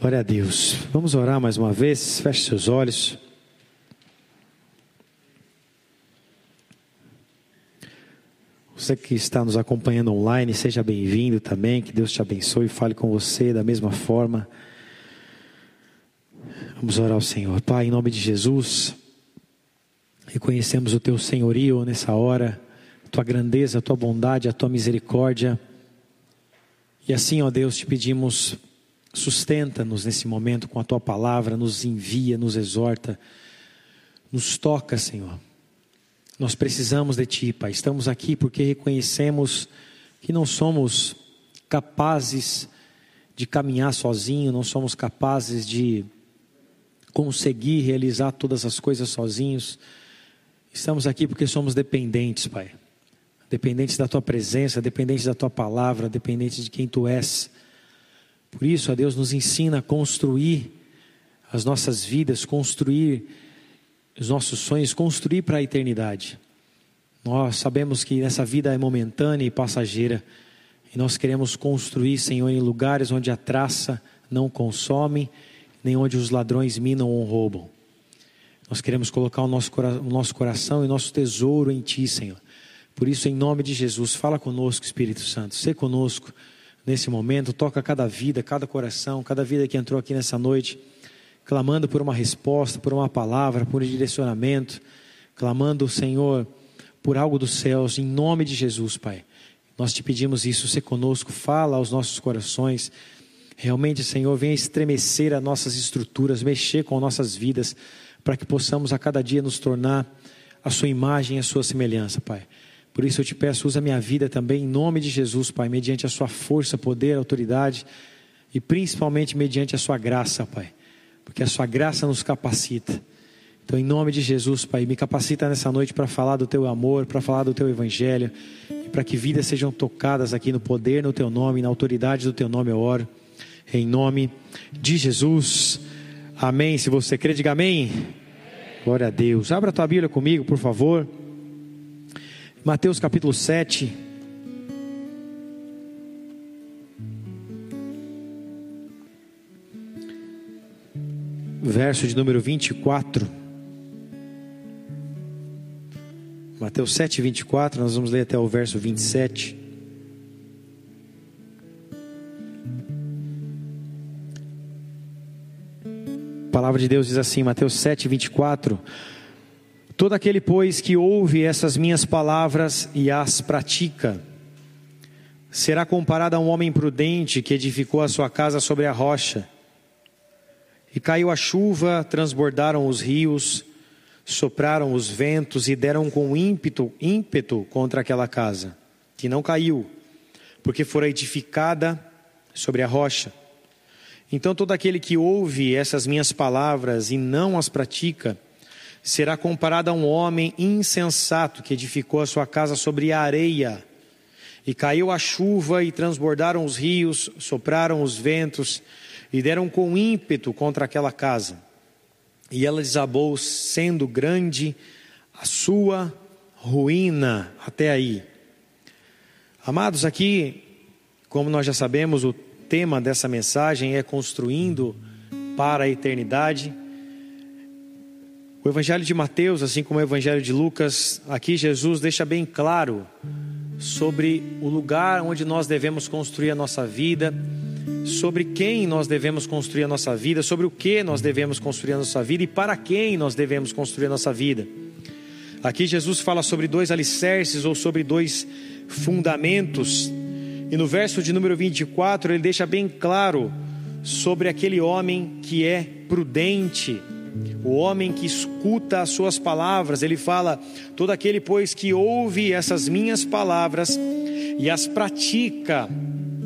Glória a Deus. Vamos orar mais uma vez. Feche seus olhos. Você que está nos acompanhando online, seja bem-vindo também. Que Deus te abençoe e fale com você da mesma forma. Vamos orar ao Senhor. Pai, em nome de Jesus, reconhecemos o teu senhorio nessa hora, a tua grandeza, a tua bondade, a tua misericórdia. E assim, ó Deus, te pedimos Sustenta-nos nesse momento com a tua palavra, nos envia, nos exorta, nos toca, Senhor. Nós precisamos de Ti, Pai. Estamos aqui porque reconhecemos que não somos capazes de caminhar sozinho, não somos capazes de conseguir realizar todas as coisas sozinhos. Estamos aqui porque somos dependentes, Pai. Dependentes da Tua presença, dependentes da Tua palavra, dependentes de quem Tu és. Por isso, a Deus nos ensina a construir as nossas vidas, construir os nossos sonhos, construir para a eternidade. Nós sabemos que nessa vida é momentânea e passageira, e nós queremos construir, Senhor, em lugares onde a traça não consome, nem onde os ladrões minam ou roubam. Nós queremos colocar o nosso, o nosso coração e nosso tesouro em Ti, Senhor. Por isso, em nome de Jesus, fala conosco, Espírito Santo, se conosco nesse momento, toca cada vida, cada coração, cada vida que entrou aqui nessa noite, clamando por uma resposta, por uma palavra, por um direcionamento, clamando, Senhor, por algo dos céus, em nome de Jesus, Pai. Nós te pedimos isso, se conosco, fala aos nossos corações. Realmente, Senhor, venha estremecer as nossas estruturas, mexer com nossas vidas, para que possamos a cada dia nos tornar a sua imagem a sua semelhança, Pai. Por isso eu te peço, usa minha vida também em nome de Jesus, Pai, mediante a sua força, poder, autoridade e principalmente mediante a sua graça, Pai. Porque a sua graça nos capacita. Então, em nome de Jesus, Pai, me capacita nessa noite para falar do teu amor, para falar do teu evangelho, e para que vidas sejam tocadas aqui no poder, no teu nome, na autoridade do teu nome, eu oro. Em nome de Jesus. Amém. Se você crê, diga amém. Glória a Deus. Abra a tua Bíblia comigo, por favor. Mateus capítulo 7. Verso de número 24. Mateus 7, 24, nós vamos ler até o verso 27. A palavra de Deus diz assim, Mateus 7, 24. Todo aquele, pois, que ouve essas minhas palavras e as pratica, será comparado a um homem prudente que edificou a sua casa sobre a rocha. E caiu a chuva, transbordaram os rios, sopraram os ventos e deram com ímpeto, ímpeto contra aquela casa, que não caiu, porque fora edificada sobre a rocha. Então todo aquele que ouve essas minhas palavras e não as pratica, será comparado a um homem insensato que edificou a sua casa sobre a areia. E caiu a chuva, e transbordaram os rios, sopraram os ventos, e deram com ímpeto contra aquela casa. E ela desabou, sendo grande a sua ruína. Até aí. Amados, aqui, como nós já sabemos, o tema dessa mensagem é construindo para a eternidade. O Evangelho de Mateus, assim como o Evangelho de Lucas, aqui Jesus deixa bem claro sobre o lugar onde nós devemos construir a nossa vida, sobre quem nós devemos construir a nossa vida, sobre o que nós devemos construir a nossa vida e para quem nós devemos construir a nossa vida. Aqui Jesus fala sobre dois alicerces ou sobre dois fundamentos, e no verso de número 24 ele deixa bem claro sobre aquele homem que é prudente o homem que escuta as suas palavras, ele fala: todo aquele, pois, que ouve essas minhas palavras e as pratica,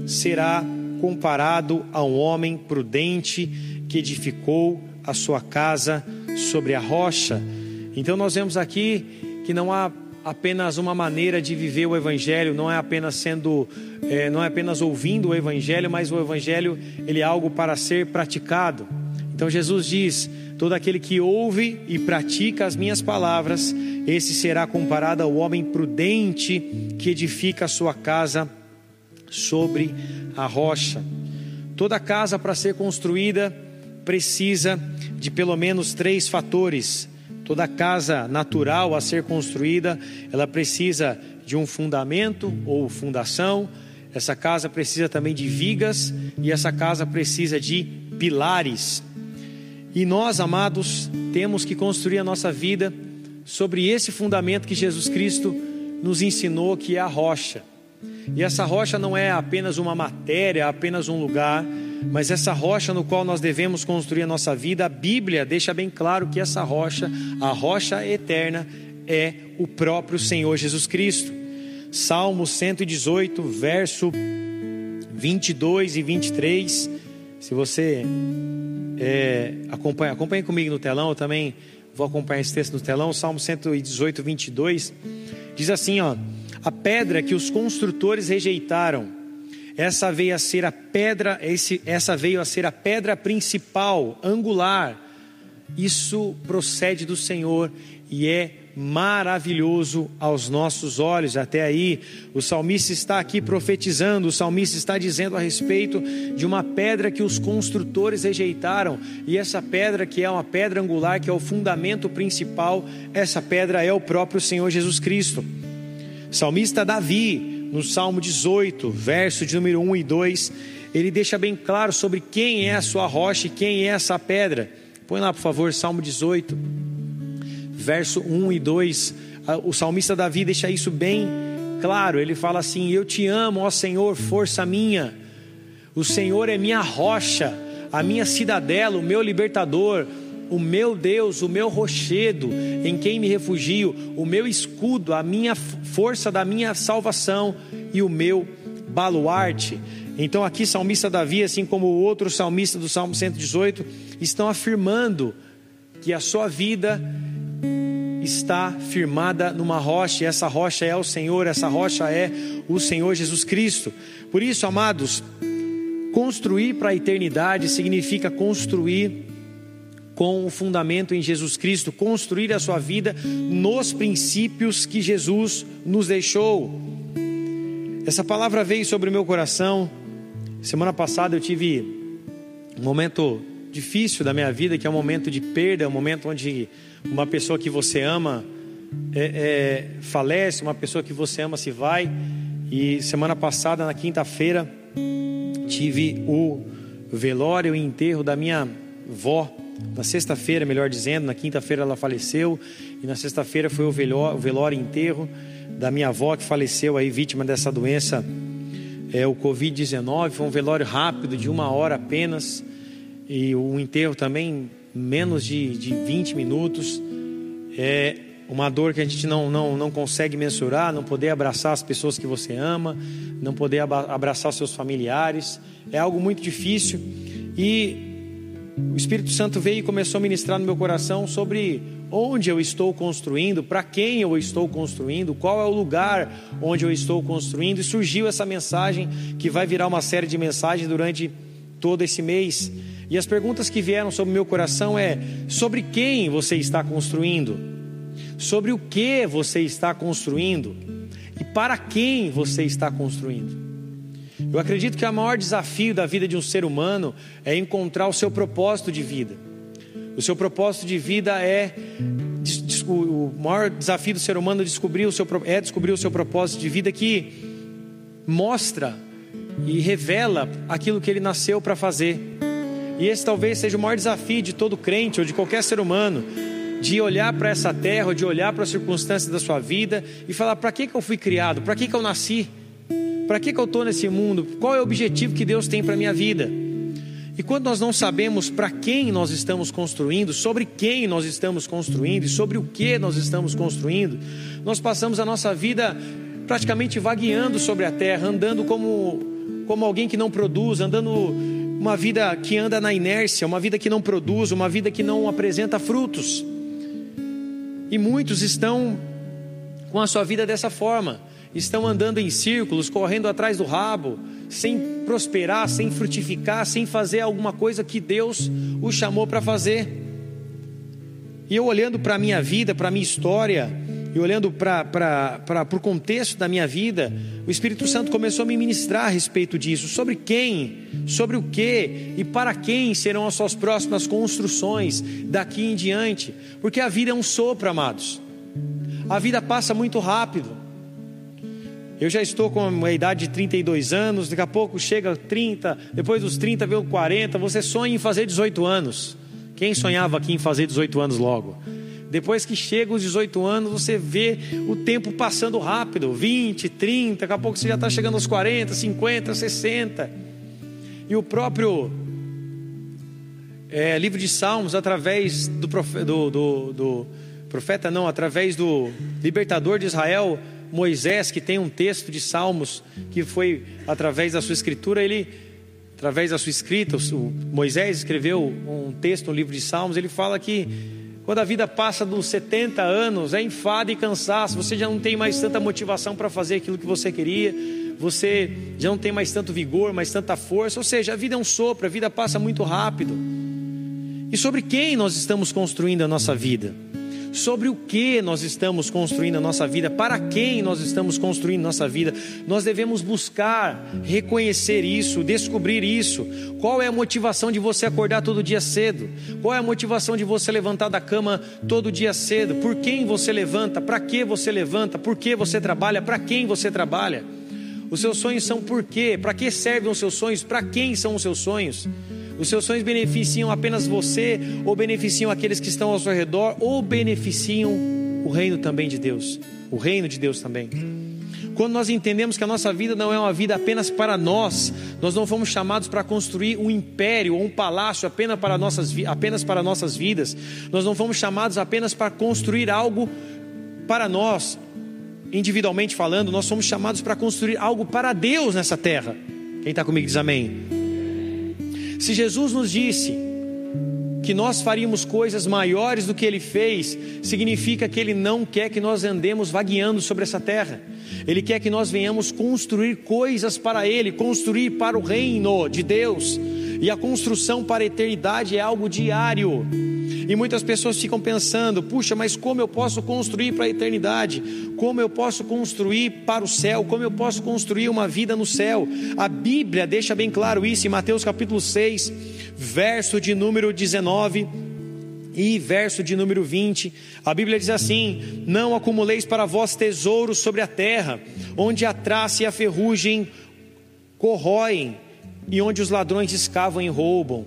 será comparado a um homem prudente que edificou a sua casa sobre a rocha. Então, nós vemos aqui que não há apenas uma maneira de viver o evangelho, não é apenas sendo, é, não é apenas ouvindo o evangelho, mas o evangelho ele é algo para ser praticado. Então Jesus diz: Todo aquele que ouve e pratica as minhas palavras, esse será comparado ao homem prudente que edifica a sua casa sobre a rocha. Toda casa para ser construída precisa de pelo menos três fatores. Toda casa natural a ser construída, ela precisa de um fundamento ou fundação. Essa casa precisa também de vigas e essa casa precisa de pilares. E nós, amados, temos que construir a nossa vida sobre esse fundamento que Jesus Cristo nos ensinou, que é a rocha. E essa rocha não é apenas uma matéria, apenas um lugar, mas essa rocha no qual nós devemos construir a nossa vida, a Bíblia deixa bem claro que essa rocha, a rocha eterna, é o próprio Senhor Jesus Cristo. Salmo 118, verso 22 e 23. Se você é, acompanha, acompanha comigo no telão, eu também vou acompanhar esse texto no telão. Salmo 118, 22. Diz assim: ó, a pedra que os construtores rejeitaram essa veio a ser a pedra, esse, essa veio a ser a pedra principal, angular. Isso procede do Senhor e é maravilhoso aos nossos olhos. Até aí, o salmista está aqui profetizando, o salmista está dizendo a respeito de uma pedra que os construtores rejeitaram, e essa pedra, que é uma pedra angular, que é o fundamento principal, essa pedra é o próprio Senhor Jesus Cristo. salmista Davi, no Salmo 18, verso de número 1 e 2, ele deixa bem claro sobre quem é a sua rocha e quem é essa pedra. Põe lá, por favor, Salmo 18, verso 1 e 2. O salmista Davi deixa isso bem claro. Ele fala assim: Eu te amo, ó Senhor, força minha. O Senhor é minha rocha, a minha cidadela, o meu libertador o meu Deus, o meu rochedo, em quem me refugio, o meu escudo, a minha força da minha salvação e o meu baluarte. Então, aqui, salmista Davi, assim como o outro salmista do Salmo 118, estão afirmando que a sua vida está firmada numa rocha, e essa rocha é o Senhor, essa rocha é o Senhor Jesus Cristo. Por isso, amados, construir para a eternidade significa construir com o fundamento em Jesus Cristo, construir a sua vida nos princípios que Jesus nos deixou. Essa palavra veio sobre o meu coração. Semana passada eu tive um momento difícil da minha vida, que é um momento de perda, um momento onde uma pessoa que você ama é, é, falece, uma pessoa que você ama se vai. E semana passada, na quinta-feira, tive o velório e enterro da minha vó. Na sexta-feira, melhor dizendo, na quinta-feira ela faleceu e na sexta-feira foi o velório, o velório e enterro da minha avó que faleceu aí vítima dessa doença, é o Covid-19. Foi um velório rápido de uma hora apenas e o enterro também menos de, de 20 minutos. É uma dor que a gente não, não, não consegue mensurar, não poder abraçar as pessoas que você ama, não poder abraçar seus familiares. É algo muito difícil e o Espírito Santo veio e começou a ministrar no meu coração sobre onde eu estou construindo, para quem eu estou construindo, qual é o lugar onde eu estou construindo, e surgiu essa mensagem que vai virar uma série de mensagens durante todo esse mês. E as perguntas que vieram sobre meu coração é: sobre quem você está construindo? Sobre o que você está construindo? E para quem você está construindo? Eu acredito que o maior desafio da vida de um ser humano é encontrar o seu propósito de vida. O seu propósito de vida é o maior desafio do ser humano descobrir o seu, é descobrir o seu propósito de vida que mostra e revela aquilo que ele nasceu para fazer. E esse talvez seja o maior desafio de todo crente ou de qualquer ser humano, de olhar para essa terra, de olhar para as circunstâncias da sua vida e falar: para que, que eu fui criado? Para que, que eu nasci? Para que, que eu estou nesse mundo? Qual é o objetivo que Deus tem para a minha vida? E quando nós não sabemos para quem nós estamos construindo, sobre quem nós estamos construindo e sobre o que nós estamos construindo, nós passamos a nossa vida praticamente vagueando sobre a terra, andando como, como alguém que não produz, andando uma vida que anda na inércia, uma vida que não produz, uma vida que não apresenta frutos. E muitos estão com a sua vida dessa forma estão andando em círculos, correndo atrás do rabo, sem prosperar, sem frutificar, sem fazer alguma coisa que Deus o chamou para fazer. E eu olhando para a minha vida, para a minha história, e olhando para o contexto da minha vida, o Espírito Santo começou a me ministrar a respeito disso. Sobre quem, sobre o que e para quem serão as suas próximas construções daqui em diante. Porque a vida é um sopro, amados. A vida passa muito rápido. Eu já estou com uma idade de 32 anos, daqui a pouco chega 30, depois dos 30 veio 40. Você sonha em fazer 18 anos. Quem sonhava aqui em fazer 18 anos logo? Depois que chega os 18 anos, você vê o tempo passando rápido 20, 30, daqui a pouco você já está chegando aos 40, 50, 60. E o próprio é, livro de Salmos, através do, profe, do, do, do profeta, não, através do libertador de Israel, Moisés, que tem um texto de Salmos que foi através da sua escritura, ele através da sua escrita, o Moisés escreveu um texto no livro de Salmos, ele fala que quando a vida passa dos 70 anos, é enfado e cansaço, você já não tem mais tanta motivação para fazer aquilo que você queria, você já não tem mais tanto vigor, mais tanta força, ou seja, a vida é um sopro, a vida passa muito rápido. E sobre quem nós estamos construindo a nossa vida? Sobre o que nós estamos construindo a nossa vida, para quem nós estamos construindo nossa vida. Nós devemos buscar reconhecer isso, descobrir isso. Qual é a motivação de você acordar todo dia cedo? Qual é a motivação de você levantar da cama todo dia cedo? Por quem você levanta? Para que você levanta? Por que você trabalha? Para quem você trabalha? Os seus sonhos são por quê? Para que servem os seus sonhos? Para quem são os seus sonhos? Os seus sonhos beneficiam apenas você, ou beneficiam aqueles que estão ao seu redor, ou beneficiam o reino também de Deus, o reino de Deus também. Quando nós entendemos que a nossa vida não é uma vida apenas para nós, nós não fomos chamados para construir um império ou um palácio apenas para nossas, apenas para nossas vidas, nós não fomos chamados apenas para construir algo para nós, individualmente falando, nós somos chamados para construir algo para Deus nessa terra. Quem está comigo diz amém. Se Jesus nos disse que nós faríamos coisas maiores do que ele fez, significa que ele não quer que nós andemos vagueando sobre essa terra. Ele quer que nós venhamos construir coisas para ele, construir para o reino de Deus. E a construção para a eternidade é algo diário. E muitas pessoas ficam pensando: puxa, mas como eu posso construir para a eternidade? Como eu posso construir para o céu? Como eu posso construir uma vida no céu? A Bíblia deixa bem claro isso em Mateus capítulo 6, verso de número 19 e verso de número 20, a Bíblia diz assim: Não acumuleis para vós tesouros sobre a terra, onde a traça e a ferrugem corroem, e onde os ladrões escavam e roubam,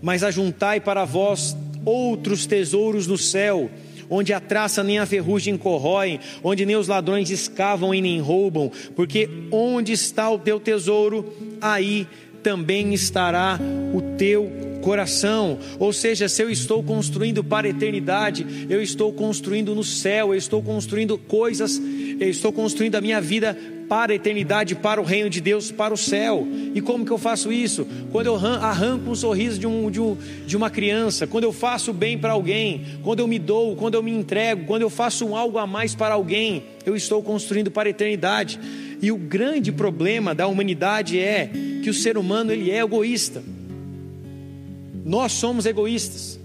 mas ajuntai para vós outros tesouros no céu, onde a traça nem a ferrugem corroem, onde nem os ladrões escavam e nem roubam, porque onde está o teu tesouro, aí também estará o teu coração. Ou seja, se eu estou construindo para a eternidade, eu estou construindo no céu, eu estou construindo coisas, eu estou construindo a minha vida para a eternidade, para o reino de Deus, para o céu. E como que eu faço isso? Quando eu arranco um sorriso de, um, de, um, de uma criança, quando eu faço bem para alguém, quando eu me dou, quando eu me entrego, quando eu faço um algo a mais para alguém, eu estou construindo para a eternidade. E o grande problema da humanidade é que o ser humano ele é egoísta. Nós somos egoístas.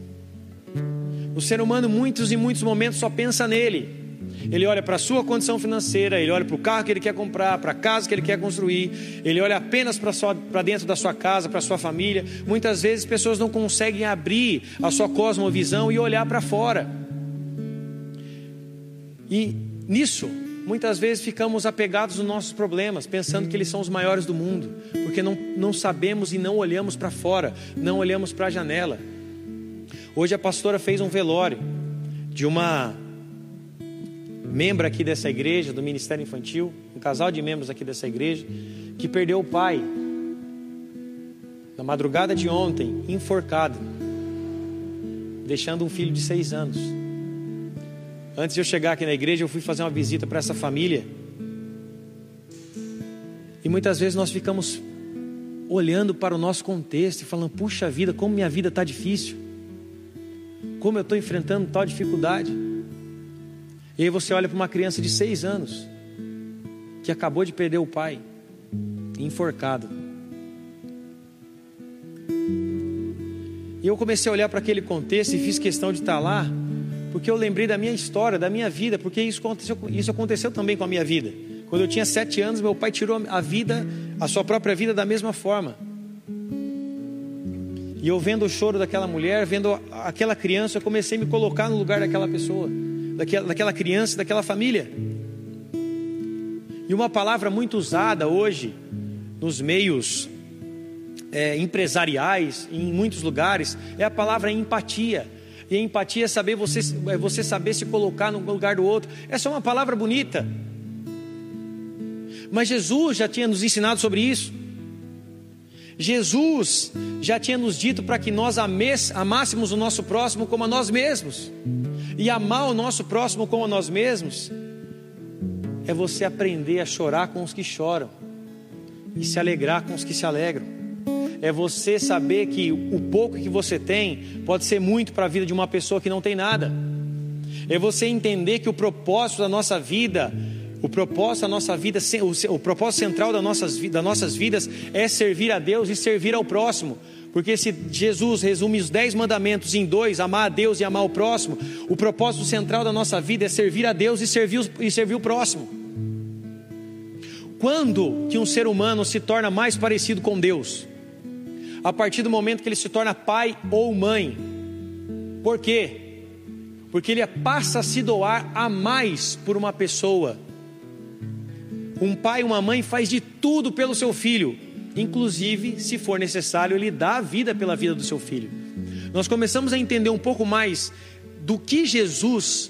O ser humano, muitos e muitos momentos, só pensa nele. Ele olha para a sua condição financeira, ele olha para o carro que ele quer comprar, para a casa que ele quer construir, ele olha apenas para dentro da sua casa, para a sua família. Muitas vezes pessoas não conseguem abrir a sua cosmovisão e olhar para fora. E nisso, muitas vezes ficamos apegados nos nossos problemas, pensando que eles são os maiores do mundo, porque não, não sabemos e não olhamos para fora, não olhamos para a janela. Hoje a pastora fez um velório de uma membro aqui dessa igreja, do Ministério Infantil, um casal de membros aqui dessa igreja, que perdeu o pai na madrugada de ontem, enforcado, deixando um filho de seis anos. Antes de eu chegar aqui na igreja, eu fui fazer uma visita para essa família. E muitas vezes nós ficamos olhando para o nosso contexto e falando: puxa vida, como minha vida está difícil, como eu estou enfrentando tal dificuldade. E aí você olha para uma criança de seis anos que acabou de perder o pai, enforcado. E eu comecei a olhar para aquele contexto e fiz questão de estar lá porque eu lembrei da minha história, da minha vida, porque isso aconteceu, isso aconteceu também com a minha vida. Quando eu tinha sete anos, meu pai tirou a vida, a sua própria vida da mesma forma. E eu vendo o choro daquela mulher, vendo aquela criança, eu comecei a me colocar no lugar daquela pessoa, daquela, daquela criança, daquela família. E uma palavra muito usada hoje nos meios é, empresariais, em muitos lugares, é a palavra empatia. E a empatia é saber você, é você saber se colocar no lugar do outro. Essa é uma palavra bonita. Mas Jesus já tinha nos ensinado sobre isso. Jesus já tinha nos dito para que nós amássemos o nosso próximo como a nós mesmos. E amar o nosso próximo como a nós mesmos é você aprender a chorar com os que choram e se alegrar com os que se alegram. É você saber que o pouco que você tem pode ser muito para a vida de uma pessoa que não tem nada. É você entender que o propósito da nossa vida o propósito da nossa vida, o, propósito central das nossas, das nossas vidas é servir a Deus e servir ao próximo. Porque se Jesus resume os dez mandamentos em dois, amar a Deus e amar o próximo, o propósito central da nossa vida é servir a Deus e servir, e servir o próximo. Quando que um ser humano se torna mais parecido com Deus? A partir do momento que ele se torna pai ou mãe. Por quê? Porque ele passa a se doar a mais por uma pessoa um pai e uma mãe faz de tudo pelo seu filho, inclusive, se for necessário, ele dá a vida pela vida do seu filho. Nós começamos a entender um pouco mais do que Jesus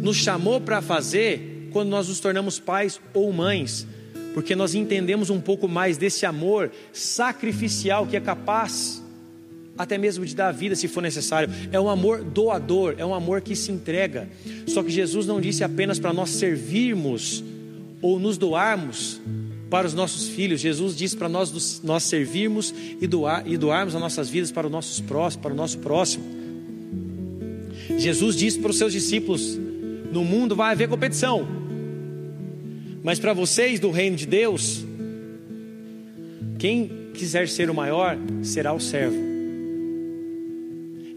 nos chamou para fazer quando nós nos tornamos pais ou mães, porque nós entendemos um pouco mais desse amor sacrificial que é capaz até mesmo de dar a vida se for necessário. É um amor doador, é um amor que se entrega. Só que Jesus não disse apenas para nós servirmos ou nos doarmos para os nossos filhos. Jesus disse para nós nós servirmos e, doar, e doarmos as nossas vidas para, os nossos próximos, para o nosso próximo. Jesus disse para os seus discípulos: No mundo vai haver competição, mas para vocês do reino de Deus, quem quiser ser o maior será o servo.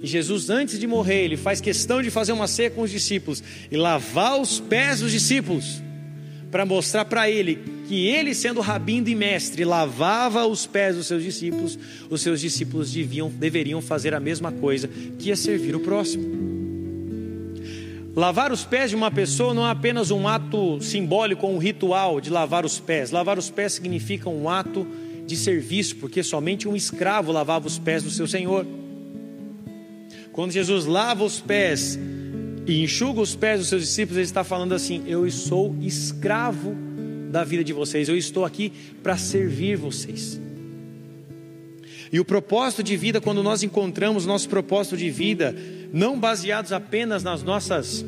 E Jesus, antes de morrer, ele faz questão de fazer uma ceia com os discípulos e lavar os pés dos discípulos para mostrar para ele que ele, sendo rabindo e mestre, lavava os pés dos seus discípulos, os seus discípulos deviam, deveriam fazer a mesma coisa, que é servir o próximo. Lavar os pés de uma pessoa não é apenas um ato simbólico ou um ritual de lavar os pés. Lavar os pés significa um ato de serviço, porque somente um escravo lavava os pés do seu senhor. Quando Jesus lava os pés e enxuga os pés dos seus discípulos, ele está falando assim: Eu sou escravo da vida de vocês, eu estou aqui para servir vocês. E o propósito de vida, quando nós encontramos nosso propósito de vida, não baseados apenas nas nossas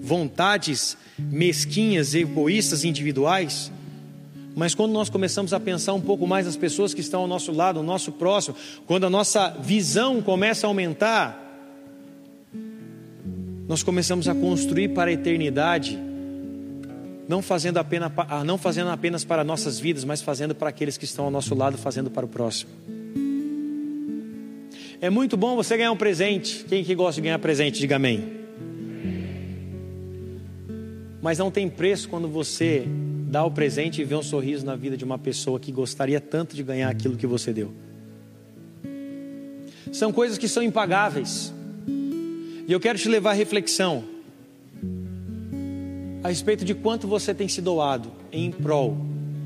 vontades mesquinhas, egoístas, individuais, mas quando nós começamos a pensar um pouco mais nas pessoas que estão ao nosso lado, ao nosso próximo, quando a nossa visão começa a aumentar, nós começamos a construir para a eternidade, não fazendo apenas, ah, não fazendo apenas para nossas vidas, mas fazendo para aqueles que estão ao nosso lado, fazendo para o próximo. É muito bom você ganhar um presente. Quem que gosta de ganhar presente, diga amém. Mas não tem preço quando você dá o presente e vê um sorriso na vida de uma pessoa que gostaria tanto de ganhar aquilo que você deu. São coisas que são impagáveis. E eu quero te levar à reflexão a respeito de quanto você tem se doado em prol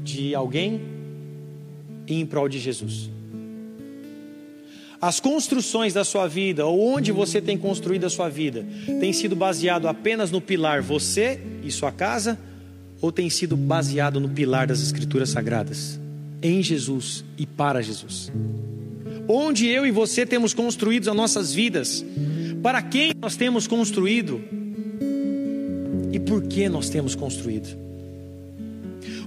de alguém e em prol de Jesus. As construções da sua vida, ou onde você tem construído a sua vida, tem sido baseado apenas no pilar você e sua casa, ou tem sido baseado no pilar das Escrituras Sagradas, em Jesus e para Jesus? Onde eu e você temos construído as nossas vidas, para quem nós temos construído por que nós temos construído.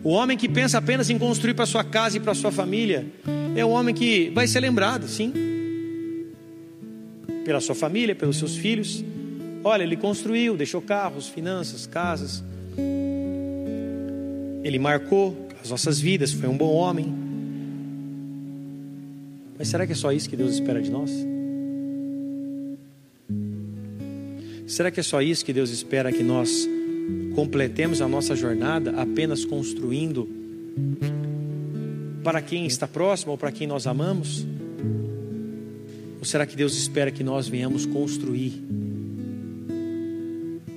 O homem que pensa apenas em construir para sua casa e para sua família é um homem que vai ser lembrado, sim, pela sua família, pelos seus filhos. Olha, ele construiu, deixou carros, finanças, casas. Ele marcou as nossas vidas, foi um bom homem. Mas será que é só isso que Deus espera de nós? Será que é só isso que Deus espera que nós completemos a nossa jornada apenas construindo para quem está próximo ou para quem nós amamos? Ou será que Deus espera que nós venhamos construir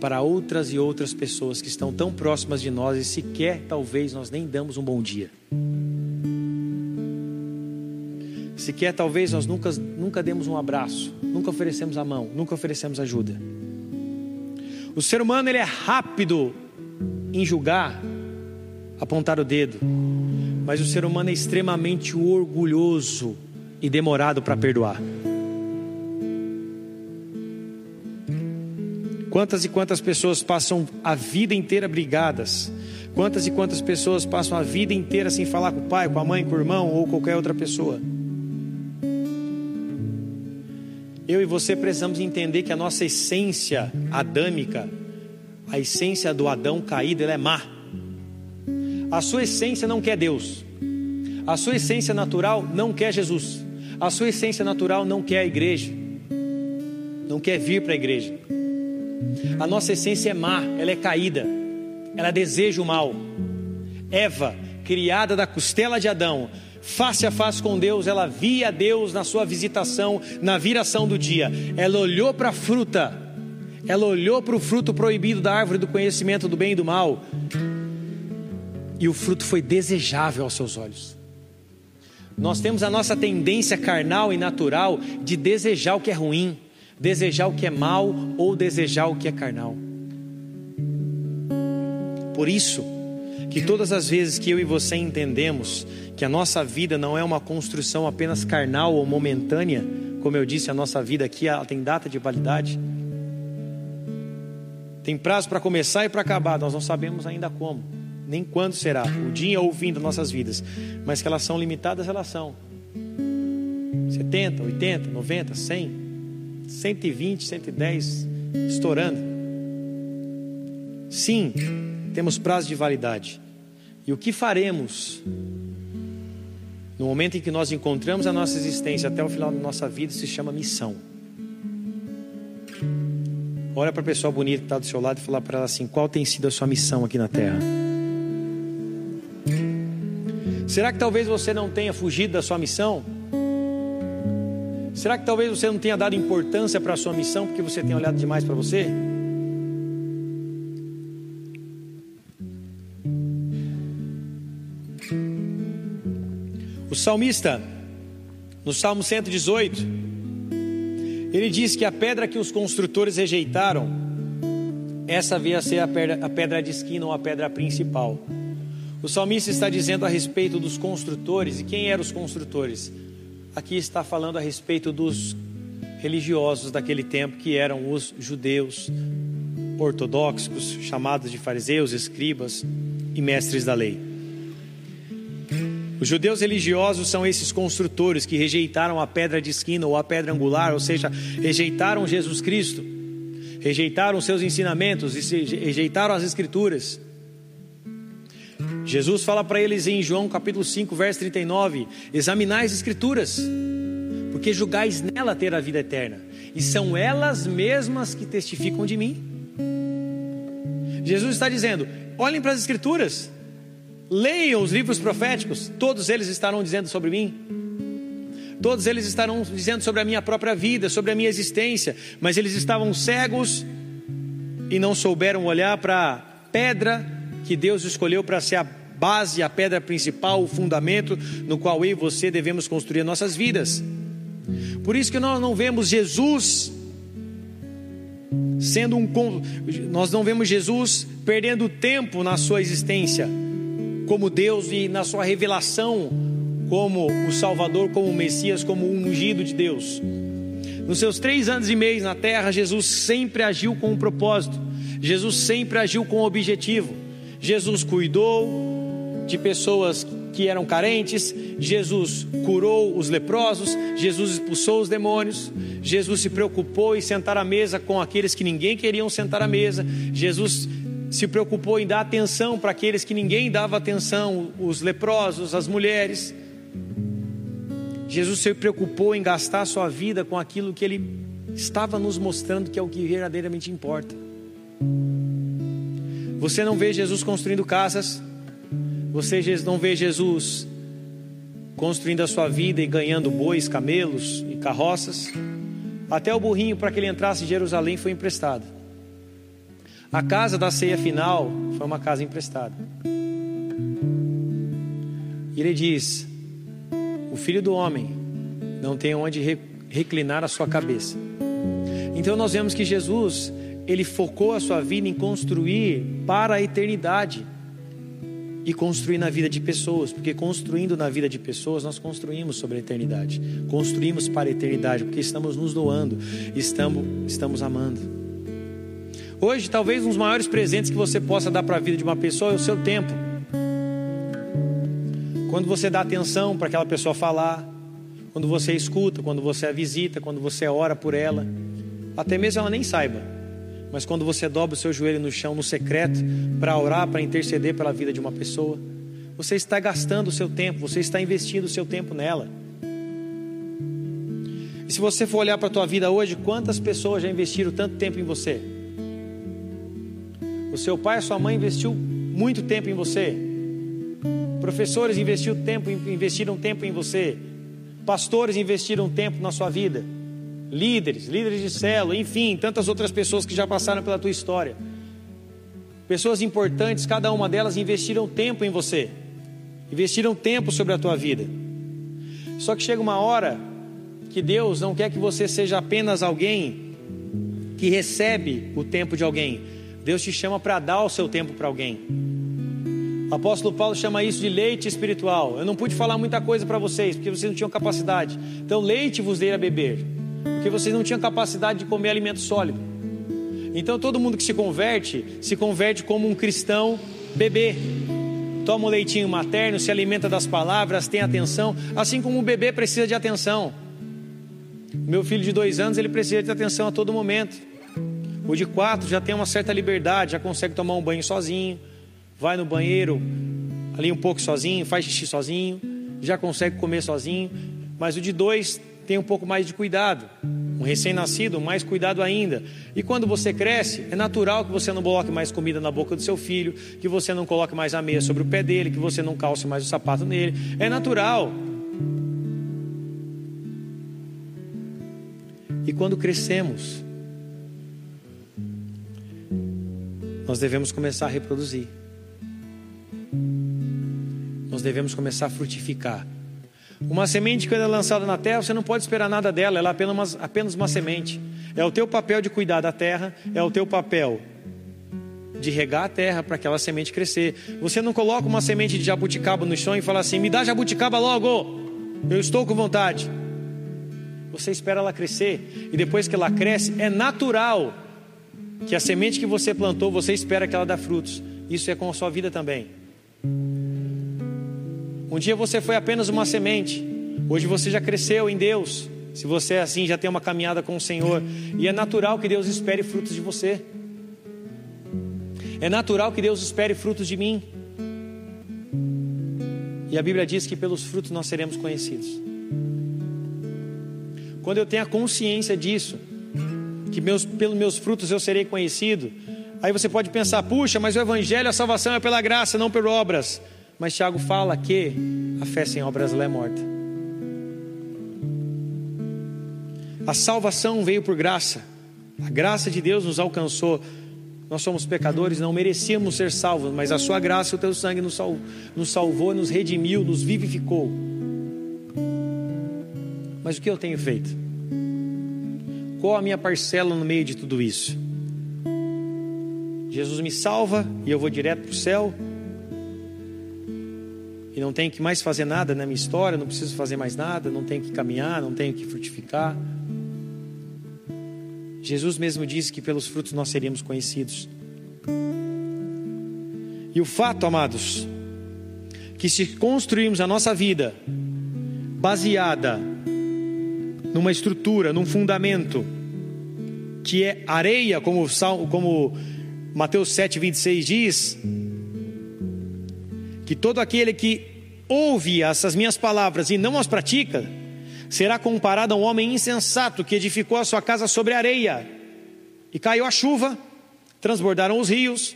para outras e outras pessoas que estão tão próximas de nós e sequer talvez nós nem damos um bom dia? Sequer talvez nós nunca, nunca demos um abraço, nunca oferecemos a mão, nunca oferecemos ajuda. O ser humano ele é rápido em julgar, apontar o dedo, mas o ser humano é extremamente orgulhoso e demorado para perdoar. Quantas e quantas pessoas passam a vida inteira brigadas? Quantas e quantas pessoas passam a vida inteira sem falar com o pai, com a mãe, com o irmão ou qualquer outra pessoa? Eu e você precisamos entender que a nossa essência adâmica, a essência do Adão caído, ela é má. A sua essência não quer Deus. A sua essência natural não quer Jesus. A sua essência natural não quer a igreja. Não quer vir para a igreja. A nossa essência é má, ela é caída. Ela deseja o mal. Eva, criada da costela de Adão, face a face com Deus, ela via Deus na sua visitação, na viração do dia. Ela olhou para a fruta, ela olhou para o fruto proibido da árvore do conhecimento do bem e do mal, e o fruto foi desejável aos seus olhos. Nós temos a nossa tendência carnal e natural de desejar o que é ruim, desejar o que é mal ou desejar o que é carnal. Por isso, que todas as vezes que eu e você entendemos que a nossa vida não é uma construção apenas carnal ou momentânea, como eu disse, a nossa vida aqui ela tem data de validade. Tem prazo para começar e para acabar, nós não sabemos ainda como, nem quando será, o dia ou o fim das nossas vidas, mas que elas são limitadas, elas são. 70, 80, 90, 100, 120, 110, estourando. Sim, temos prazo de validade. E o que faremos no momento em que nós encontramos a nossa existência até o final da nossa vida se chama missão. Olha para a pessoa bonita que está do seu lado e fala para ela assim: qual tem sido a sua missão aqui na terra? Será que talvez você não tenha fugido da sua missão? Será que talvez você não tenha dado importância para a sua missão porque você tem olhado demais para você? O salmista, no Salmo 118, ele diz que a pedra que os construtores rejeitaram, essa veio a ser a pedra, a pedra de esquina ou a pedra principal. O salmista está dizendo a respeito dos construtores, e quem eram os construtores? Aqui está falando a respeito dos religiosos daquele tempo, que eram os judeus ortodoxos, chamados de fariseus, escribas e mestres da lei. Os judeus religiosos são esses construtores que rejeitaram a pedra de esquina ou a pedra angular, ou seja, rejeitaram Jesus Cristo, rejeitaram seus ensinamentos rejeitaram as Escrituras. Jesus fala para eles em João capítulo 5, verso 39: Examinai as Escrituras, porque julgais nela ter a vida eterna, e são elas mesmas que testificam de mim. Jesus está dizendo: olhem para as Escrituras, Leiam os livros proféticos, todos eles estarão dizendo sobre mim. Todos eles estarão dizendo sobre a minha própria vida, sobre a minha existência, mas eles estavam cegos e não souberam olhar para a pedra que Deus escolheu para ser a base, a pedra principal, o fundamento no qual eu e você devemos construir nossas vidas. Por isso que nós não vemos Jesus sendo um nós não vemos Jesus perdendo tempo na sua existência como Deus e na sua revelação como o Salvador, como o Messias, como o ungido de Deus. Nos seus três anos e meio na terra, Jesus sempre agiu com um propósito, Jesus sempre agiu com um objetivo. Jesus cuidou de pessoas que eram carentes, Jesus curou os leprosos, Jesus expulsou os demônios, Jesus se preocupou em sentar à mesa com aqueles que ninguém queriam sentar à mesa, Jesus se preocupou em dar atenção para aqueles que ninguém dava atenção, os leprosos, as mulheres. Jesus se preocupou em gastar sua vida com aquilo que ele estava nos mostrando que é o que verdadeiramente importa. Você não vê Jesus construindo casas, você não vê Jesus construindo a sua vida e ganhando bois, camelos e carroças. Até o burrinho para que ele entrasse em Jerusalém foi emprestado. A casa da ceia final foi uma casa emprestada. E ele diz: O filho do homem não tem onde reclinar a sua cabeça. Então nós vemos que Jesus, ele focou a sua vida em construir para a eternidade e construir na vida de pessoas, porque construindo na vida de pessoas, nós construímos sobre a eternidade, construímos para a eternidade, porque estamos nos doando, estamos, estamos amando. Hoje, talvez um dos maiores presentes que você possa dar para a vida de uma pessoa é o seu tempo. Quando você dá atenção para aquela pessoa falar, quando você escuta, quando você a visita, quando você ora por ela, até mesmo ela nem saiba, mas quando você dobra o seu joelho no chão, no secreto, para orar, para interceder pela vida de uma pessoa, você está gastando o seu tempo, você está investindo o seu tempo nela. E se você for olhar para a tua vida hoje, quantas pessoas já investiram tanto tempo em você? O seu pai, a sua mãe investiu muito tempo em você. Professores investiram tempo, investiram tempo em você. Pastores investiram tempo na sua vida. Líderes, líderes de célula, enfim, tantas outras pessoas que já passaram pela tua história. Pessoas importantes, cada uma delas investiram tempo em você. Investiram tempo sobre a tua vida. Só que chega uma hora que Deus não quer que você seja apenas alguém que recebe o tempo de alguém, Deus te chama para dar o seu tempo para alguém. O apóstolo Paulo chama isso de leite espiritual. Eu não pude falar muita coisa para vocês, porque vocês não tinham capacidade. Então, leite vos dei a beber, porque vocês não tinham capacidade de comer alimento sólido. Então, todo mundo que se converte, se converte como um cristão bebê. Toma o leitinho materno, se alimenta das palavras, tem atenção, assim como o bebê precisa de atenção. Meu filho de dois anos, ele precisa de atenção a todo momento. O de quatro já tem uma certa liberdade, já consegue tomar um banho sozinho, vai no banheiro ali um pouco sozinho, faz xixi sozinho, já consegue comer sozinho. Mas o de dois tem um pouco mais de cuidado. Um recém-nascido, mais cuidado ainda. E quando você cresce, é natural que você não coloque mais comida na boca do seu filho, que você não coloque mais a meia sobre o pé dele, que você não calce mais o sapato nele. É natural. E quando crescemos, nós devemos começar a reproduzir. Nós devemos começar a frutificar. Uma semente quando é lançada na terra, você não pode esperar nada dela, ela é apenas uma, apenas uma semente. É o teu papel de cuidar da terra, é o teu papel de regar a terra para aquela semente crescer. Você não coloca uma semente de jabuticaba no chão e fala assim: me dá jabuticaba logo, eu estou com vontade. Você espera ela crescer, e depois que ela cresce, é natural que a semente que você plantou, você espera que ela dê frutos. Isso é com a sua vida também. Um dia você foi apenas uma semente, hoje você já cresceu em Deus. Se você é assim, já tem uma caminhada com o Senhor, e é natural que Deus espere frutos de você. É natural que Deus espere frutos de mim. E a Bíblia diz que pelos frutos nós seremos conhecidos. Quando eu tenho a consciência disso, que meus, pelos meus frutos eu serei conhecido. Aí você pode pensar, puxa, mas o evangelho, a salvação é pela graça, não por obras. Mas Tiago fala que a fé sem obras ela é morta. A salvação veio por graça. A graça de Deus nos alcançou. Nós somos pecadores, não merecíamos ser salvos, mas a sua graça e o teu sangue nos nos salvou, nos redimiu, nos vivificou. Mas o que eu tenho feito? Qual a minha parcela no meio de tudo isso? Jesus me salva e eu vou direto para o céu. E não tenho que mais fazer nada na minha história, não preciso fazer mais nada, não tenho que caminhar, não tenho que frutificar. Jesus mesmo disse que pelos frutos nós seríamos conhecidos. E o fato, amados, que se construirmos a nossa vida baseada numa estrutura, num fundamento, que é areia, como, como Mateus 7,26 diz, que todo aquele que ouve essas minhas palavras e não as pratica, será comparado a um homem insensato que edificou a sua casa sobre areia. E caiu a chuva, transbordaram os rios,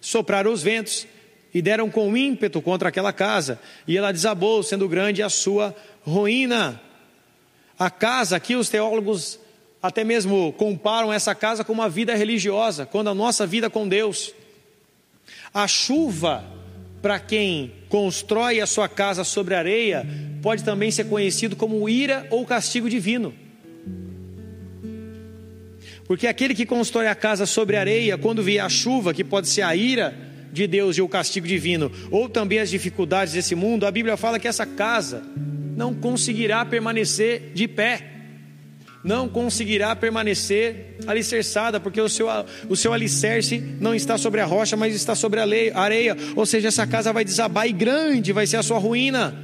sopraram os ventos e deram com ímpeto contra aquela casa, e ela desabou, sendo grande a sua ruína. A casa, aqui os teólogos até mesmo comparam essa casa com uma vida religiosa, quando a nossa vida com Deus. A chuva, para quem constrói a sua casa sobre areia, pode também ser conhecido como ira ou castigo divino. Porque aquele que constrói a casa sobre areia, quando vier a chuva, que pode ser a ira de Deus e o castigo divino, ou também as dificuldades desse mundo, a Bíblia fala que essa casa não conseguirá permanecer de pé, não conseguirá permanecer alicerçada, porque o seu, o seu alicerce não está sobre a rocha, mas está sobre a areia, ou seja, essa casa vai desabar e grande vai ser a sua ruína.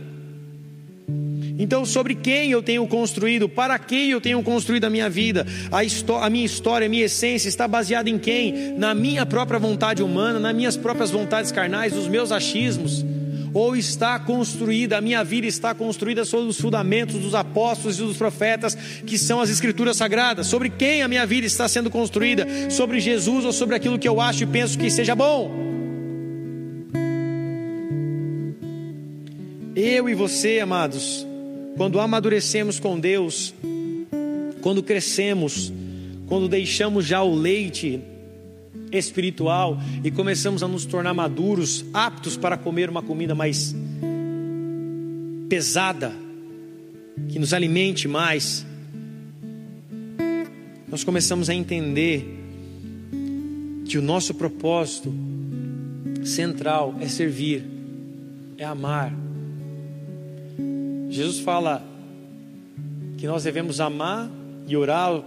Então, sobre quem eu tenho construído, para quem eu tenho construído a minha vida, a, a, minha história, a minha essência está baseada em quem? Na minha própria vontade humana, nas minhas próprias vontades carnais, nos meus achismos? Ou está construída, a minha vida está construída sobre os fundamentos dos apóstolos e dos profetas, que são as escrituras sagradas? Sobre quem a minha vida está sendo construída? Sobre Jesus ou sobre aquilo que eu acho e penso que seja bom? Eu e você, amados, quando amadurecemos com Deus, quando crescemos, quando deixamos já o leite espiritual e começamos a nos tornar maduros, aptos para comer uma comida mais pesada, que nos alimente mais, nós começamos a entender que o nosso propósito central é servir, é amar, Jesus fala que nós devemos amar e orar,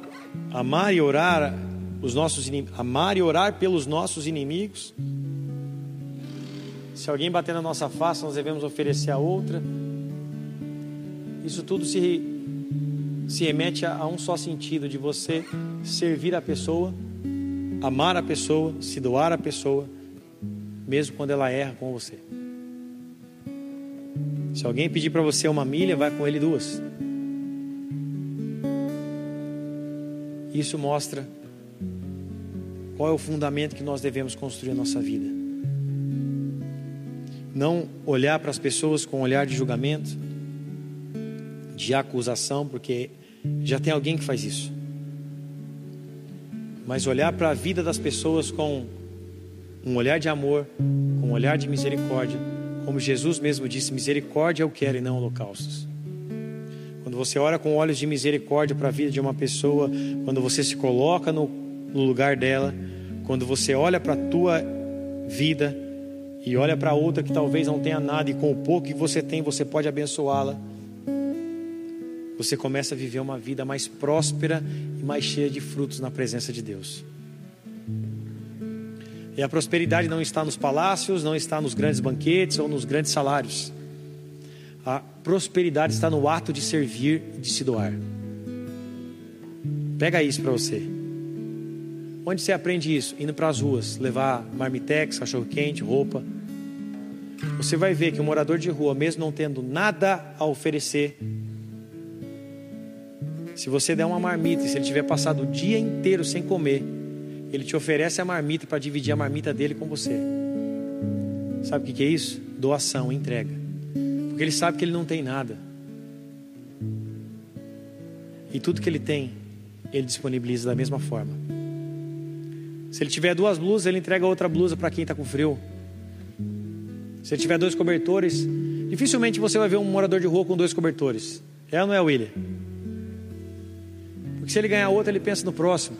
amar e orar os nossos amar e orar pelos nossos inimigos. Se alguém bater na nossa face, nós devemos oferecer a outra. Isso tudo se, se remete a, a um só sentido de você servir a pessoa, amar a pessoa, se doar a pessoa, mesmo quando ela erra com você. Se alguém pedir para você uma milha, vai com ele duas. Isso mostra qual é o fundamento que nós devemos construir a nossa vida. Não olhar para as pessoas com um olhar de julgamento, de acusação, porque já tem alguém que faz isso. Mas olhar para a vida das pessoas com um olhar de amor, com um olhar de misericórdia como Jesus mesmo disse, misericórdia eu quero e não holocaustos. Quando você ora com olhos de misericórdia para a vida de uma pessoa, quando você se coloca no, no lugar dela, quando você olha para a tua vida e olha para outra que talvez não tenha nada e com o pouco que você tem você pode abençoá-la, você começa a viver uma vida mais próspera e mais cheia de frutos na presença de Deus. E a prosperidade não está nos palácios, não está nos grandes banquetes ou nos grandes salários. A prosperidade está no ato de servir e de se doar. Pega isso para você. Onde você aprende isso? Indo para as ruas, levar marmitex, cachorro-quente, roupa. Você vai ver que o morador de rua, mesmo não tendo nada a oferecer, se você der uma marmita e se ele tiver passado o dia inteiro sem comer, ele te oferece a marmita para dividir a marmita dele com você. Sabe o que é isso? Doação, entrega. Porque ele sabe que ele não tem nada. E tudo que ele tem, ele disponibiliza da mesma forma. Se ele tiver duas blusas, ele entrega outra blusa para quem está com frio. Se ele tiver dois cobertores, dificilmente você vai ver um morador de rua com dois cobertores. É ou não é, William? Porque se ele ganhar outro, ele pensa no próximo.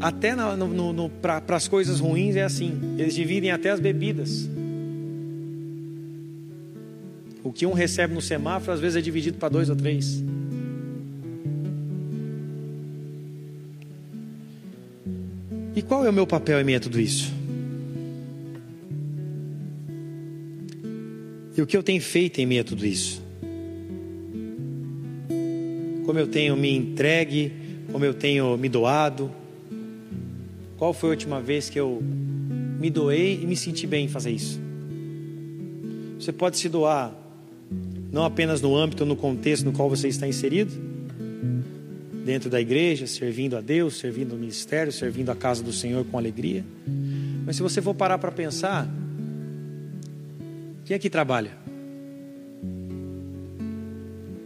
Até para as coisas ruins é assim. Eles dividem até as bebidas. O que um recebe no semáforo às vezes é dividido para dois ou três. Qual é o meu papel em meio a tudo isso? E o que eu tenho feito em meio a tudo isso? Como eu tenho me entregue, como eu tenho me doado, qual foi a última vez que eu me doei e me senti bem em fazer isso? Você pode se doar não apenas no âmbito, no contexto no qual você está inserido, dentro da igreja, servindo a Deus, servindo o ministério, servindo a casa do Senhor com alegria. Mas se você for parar para pensar, quem aqui trabalha?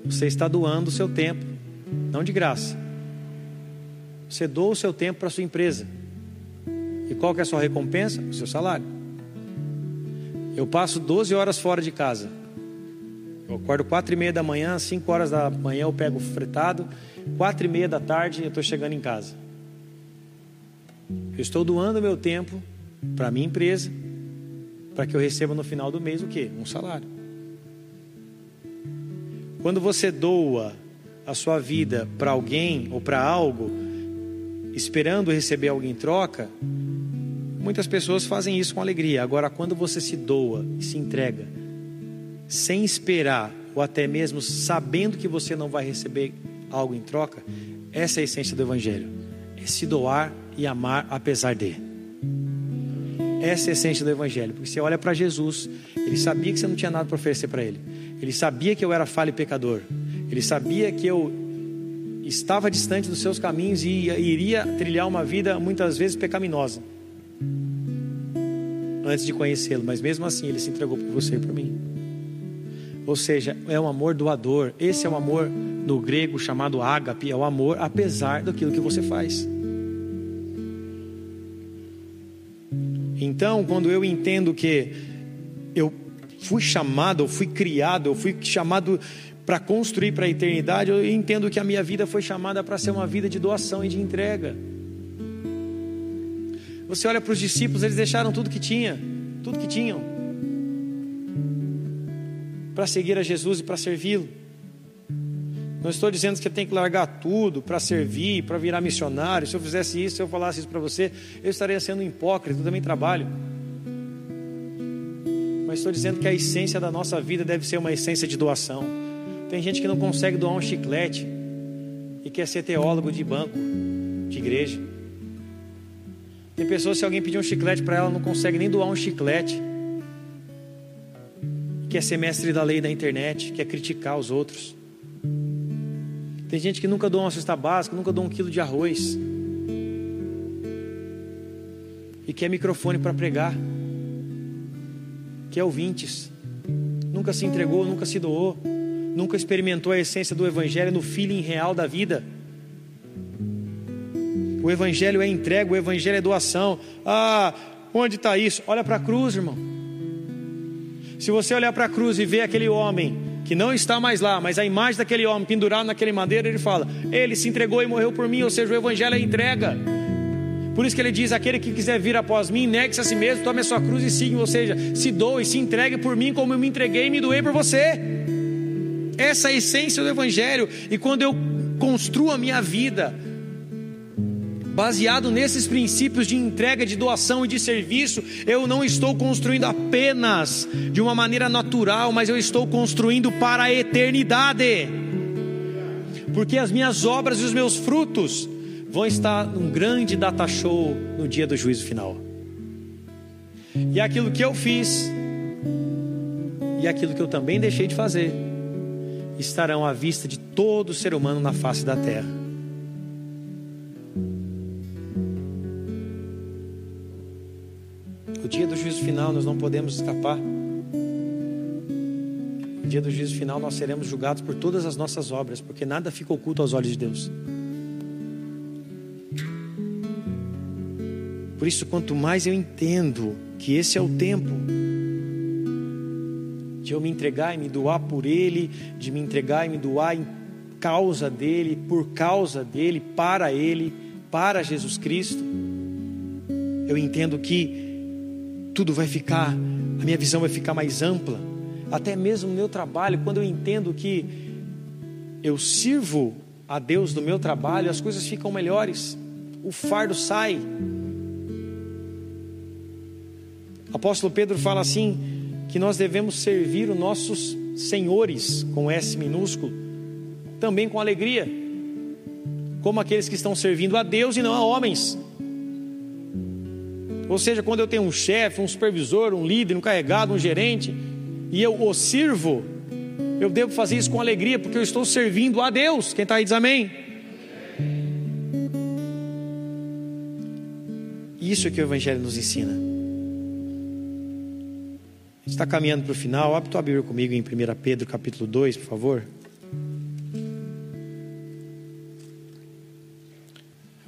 Você está doando o seu tempo, não de graça. Você doa o seu tempo para a sua empresa. E qual que é a sua recompensa? O seu salário. Eu passo 12 horas fora de casa. Eu acordo quatro e meia da manhã, cinco horas da manhã eu pego fretado, quatro e meia da tarde eu estou chegando em casa. Eu estou doando meu tempo para a minha empresa, para que eu receba no final do mês o quê? Um salário. Quando você doa a sua vida para alguém ou para algo, esperando receber algo em troca, muitas pessoas fazem isso com alegria. Agora, quando você se doa e se entrega, sem esperar, ou até mesmo sabendo que você não vai receber algo em troca, essa é a essência do Evangelho: é se doar e amar apesar de. Essa é a essência do Evangelho, porque você olha para Jesus, ele sabia que você não tinha nada para oferecer para ele, ele sabia que eu era falho e pecador, ele sabia que eu estava distante dos seus caminhos e iria trilhar uma vida muitas vezes pecaminosa antes de conhecê-lo, mas mesmo assim ele se entregou por você e por mim. Ou seja, é um amor doador. Esse é o amor no grego chamado ágape, é o amor apesar daquilo que você faz. Então, quando eu entendo que eu fui chamado, eu fui criado, eu fui chamado para construir para a eternidade, eu entendo que a minha vida foi chamada para ser uma vida de doação e de entrega. Você olha para os discípulos, eles deixaram tudo que tinha, tudo que tinham para seguir a Jesus e para servi-lo. Não estou dizendo que tem que largar tudo para servir, para virar missionário. Se eu fizesse isso, se eu falasse isso para você, eu estaria sendo um hipócrita, eu também trabalho. Mas estou dizendo que a essência da nossa vida deve ser uma essência de doação. Tem gente que não consegue doar um chiclete e quer ser teólogo de banco, de igreja. Tem pessoas, se alguém pedir um chiclete para ela, não consegue nem doar um chiclete quer ser mestre da lei da internet, quer criticar os outros. Tem gente que nunca doa uma cesta básica, nunca doa um quilo de arroz. E quer microfone para pregar. Quer ouvintes. Nunca se entregou, nunca se doou. Nunca experimentou a essência do Evangelho no feeling real da vida. O Evangelho é entrega, o Evangelho é doação. Ah, onde está isso? Olha para a cruz, irmão. Se você olhar para a cruz e ver aquele homem que não está mais lá, mas a imagem daquele homem pendurado naquele madeira, ele fala: Ele se entregou e morreu por mim, ou seja, o Evangelho é entrega. Por isso que ele diz: Aquele que quiser vir após mim, negue-se a si mesmo, tome a sua cruz e siga, ou seja, se doe, se entregue por mim, como eu me entreguei e me doei por você. Essa é a essência do Evangelho, e quando eu construo a minha vida, Baseado nesses princípios de entrega, de doação e de serviço, eu não estou construindo apenas de uma maneira natural, mas eu estou construindo para a eternidade. Porque as minhas obras e os meus frutos vão estar num grande data show no dia do juízo final. E aquilo que eu fiz e aquilo que eu também deixei de fazer estarão à vista de todo ser humano na face da terra. O dia do juízo final nós não podemos escapar. No dia do juízo final nós seremos julgados por todas as nossas obras, porque nada fica oculto aos olhos de Deus. Por isso, quanto mais eu entendo que esse é o tempo de eu me entregar e me doar por Ele, de me entregar e me doar em causa dEle, por causa dEle, para Ele, para Jesus Cristo, eu entendo que tudo vai ficar, a minha visão vai ficar mais ampla. Até mesmo no meu trabalho, quando eu entendo que eu sirvo a Deus no meu trabalho, as coisas ficam melhores, o fardo sai. Apóstolo Pedro fala assim: que nós devemos servir os nossos senhores, com S minúsculo, também com alegria, como aqueles que estão servindo a Deus e não a homens. Ou seja, quando eu tenho um chefe, um supervisor, um líder, um carregado, um gerente, e eu o sirvo, eu devo fazer isso com alegria, porque eu estou servindo a Deus. Quem está aí diz amém. Isso é que o Evangelho nos ensina. Está caminhando para o final. Abre tua Bíblia comigo em 1 Pedro capítulo 2, por favor.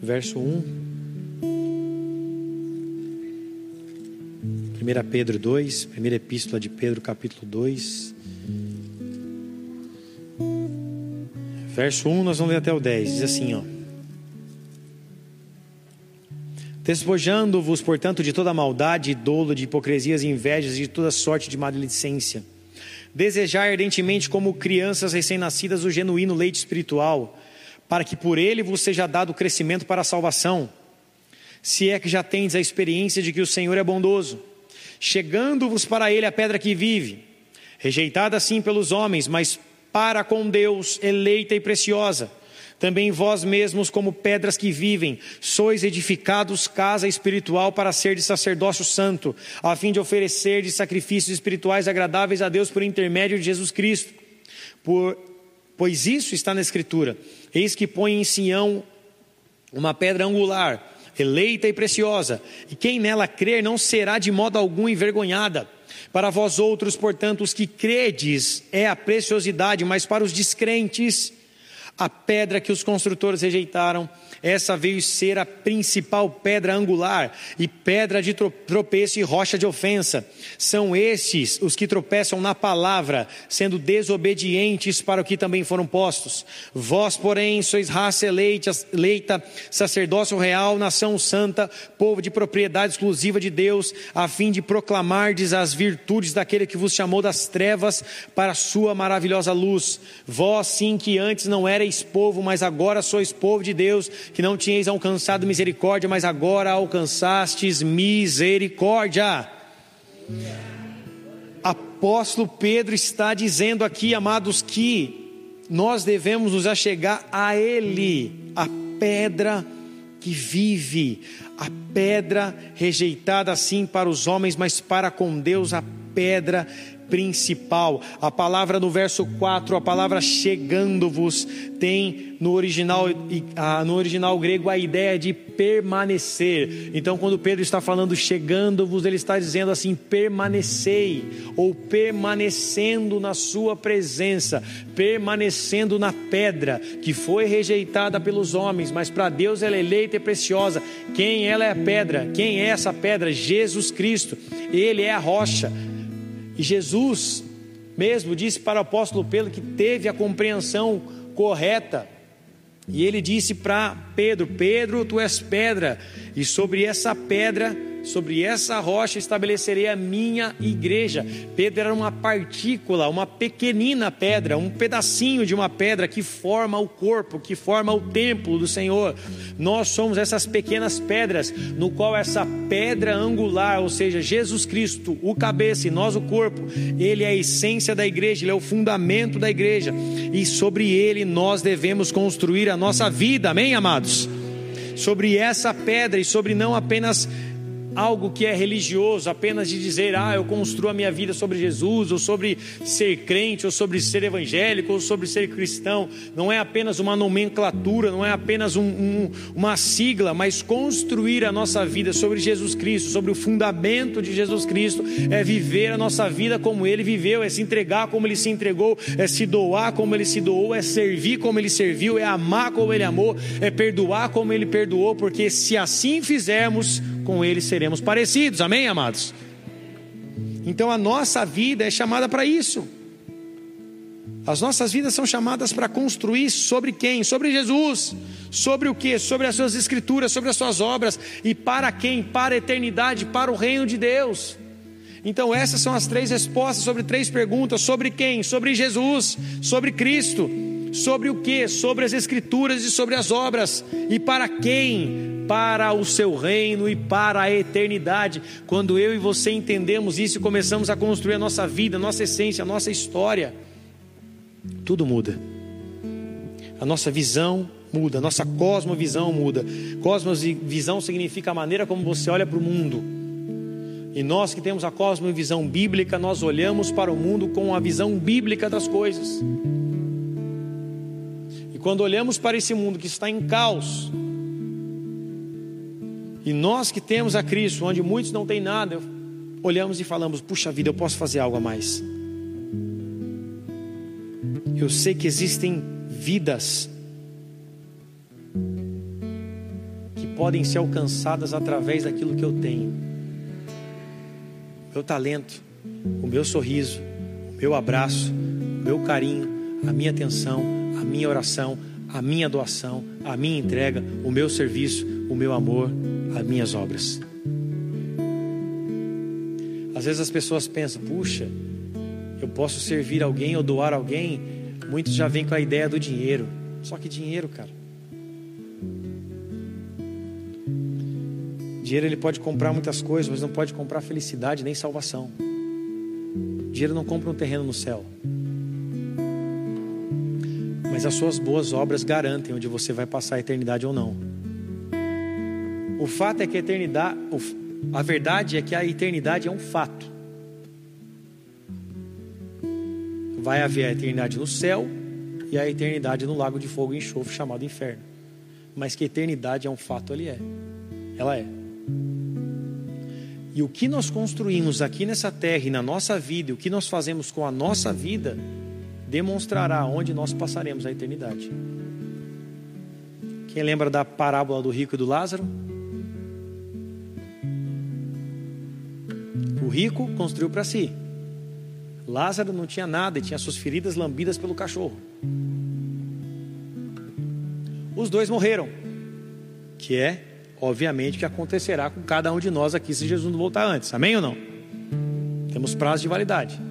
Verso 1. 1 Pedro 2, primeira epístola de Pedro, capítulo 2. Verso 1, nós vamos ler até o 10. Diz assim, ó. Despojando-vos, portanto, de toda maldade, dolo, de hipocrisias e invejas e de toda sorte de maledicência. Desejar ardentemente, como crianças recém-nascidas, o genuíno leite espiritual, para que por ele vos seja dado crescimento para a salvação, se é que já tendes a experiência de que o Senhor é bondoso chegando-vos para ele a pedra que vive, rejeitada sim pelos homens, mas para com Deus eleita e preciosa. Também vós mesmos, como pedras que vivem, sois edificados casa espiritual para ser de sacerdócio santo, a fim de oferecer de sacrifícios espirituais agradáveis a Deus por intermédio de Jesus Cristo. Por, pois isso está na Escritura: Eis que põe em Sião uma pedra angular eleita e preciosa, e quem nela crer não será de modo algum envergonhada. Para vós outros, portanto, os que credes é a preciosidade, mas para os descrentes, a pedra que os construtores rejeitaram essa veio ser a principal pedra angular e pedra de tropeço e rocha de ofensa. São estes os que tropeçam na palavra, sendo desobedientes para o que também foram postos. Vós, porém, sois raça eleita, sacerdócio real, nação santa, povo de propriedade exclusiva de Deus, a fim de proclamardes as virtudes daquele que vos chamou das trevas para a sua maravilhosa luz. Vós, sim, que antes não erais povo, mas agora sois povo de Deus, que não tinhais alcançado misericórdia, mas agora alcançastes misericórdia. Apóstolo Pedro está dizendo aqui, amados, que nós devemos nos achegar a Ele, a pedra que vive, a pedra rejeitada assim para os homens, mas para com Deus a pedra principal. A palavra no verso 4, a palavra chegando-vos, tem no original, no original grego a ideia de permanecer. Então, quando Pedro está falando chegando-vos, ele está dizendo assim: permanecei, ou permanecendo na sua presença, permanecendo na pedra que foi rejeitada pelos homens, mas para Deus ela é eleita e preciosa. Quem ela é a pedra? Quem é essa pedra? Jesus Cristo. Ele é a rocha. E Jesus mesmo disse para o apóstolo Pedro que teve a compreensão correta. E ele disse para Pedro: Pedro, tu és pedra, e sobre essa pedra sobre essa rocha estabelecerei a minha igreja. Pedro era uma partícula, uma pequenina pedra, um pedacinho de uma pedra que forma o corpo, que forma o templo do Senhor. Nós somos essas pequenas pedras, no qual essa pedra angular, ou seja, Jesus Cristo, o cabeça e nós o corpo, ele é a essência da igreja, ele é o fundamento da igreja, e sobre ele nós devemos construir a nossa vida, amém, amados? Sobre essa pedra e sobre não apenas algo que é religioso, apenas de dizer, ah, eu construo a minha vida sobre Jesus, ou sobre ser crente, ou sobre ser evangélico, ou sobre ser cristão. Não é apenas uma nomenclatura, não é apenas um, um, uma sigla, mas construir a nossa vida sobre Jesus Cristo, sobre o fundamento de Jesus Cristo, é viver a nossa vida como Ele viveu, é se entregar como Ele se entregou, é se doar como Ele se doou, é servir como Ele serviu, é amar como Ele amou, é perdoar como Ele perdoou, porque se assim fizermos, com Ele seremos parecidos, amém, amados? Então a nossa vida é chamada para isso. As nossas vidas são chamadas para construir sobre quem? Sobre Jesus. Sobre o que? Sobre as suas escrituras, sobre as suas obras. E para quem? Para a eternidade, para o reino de Deus. Então, essas são as três respostas sobre três perguntas: sobre quem? Sobre Jesus, sobre Cristo. Sobre o que? Sobre as Escrituras e sobre as obras. E para quem? Para o seu reino e para a eternidade. Quando eu e você entendemos isso e começamos a construir a nossa vida, a nossa essência, a nossa história, tudo muda. A nossa visão muda, a nossa cosmovisão muda. Cosmovisão significa a maneira como você olha para o mundo. E nós que temos a cosmovisão bíblica, nós olhamos para o mundo com a visão bíblica das coisas. Quando olhamos para esse mundo que está em caos, e nós que temos a Cristo, onde muitos não têm nada, olhamos e falamos: puxa vida, eu posso fazer algo a mais. Eu sei que existem vidas que podem ser alcançadas através daquilo que eu tenho. Meu talento, o meu sorriso, o meu abraço, o meu carinho, a minha atenção, a minha oração, a minha doação, a minha entrega, o meu serviço, o meu amor, as minhas obras. Às vezes as pessoas pensam, puxa, eu posso servir alguém ou doar alguém. Muitos já vêm com a ideia do dinheiro. Só que dinheiro, cara. Dinheiro ele pode comprar muitas coisas, mas não pode comprar felicidade nem salvação. Dinheiro não compra um terreno no céu. Mas as suas boas obras garantem onde você vai passar a eternidade ou não. O fato é que a eternidade, a verdade é que a eternidade é um fato. Vai haver a eternidade no céu e a eternidade no lago de fogo e enxofre chamado inferno. Mas que a eternidade é um fato, ali é. Ela é. E o que nós construímos aqui nessa terra e na nossa vida, e o que nós fazemos com a nossa vida, demonstrará onde nós passaremos a eternidade. Quem lembra da parábola do rico e do Lázaro? O rico construiu para si. Lázaro não tinha nada e tinha suas feridas lambidas pelo cachorro. Os dois morreram, que é, obviamente, o que acontecerá com cada um de nós aqui se Jesus não voltar antes. Amém ou não? Temos prazo de validade.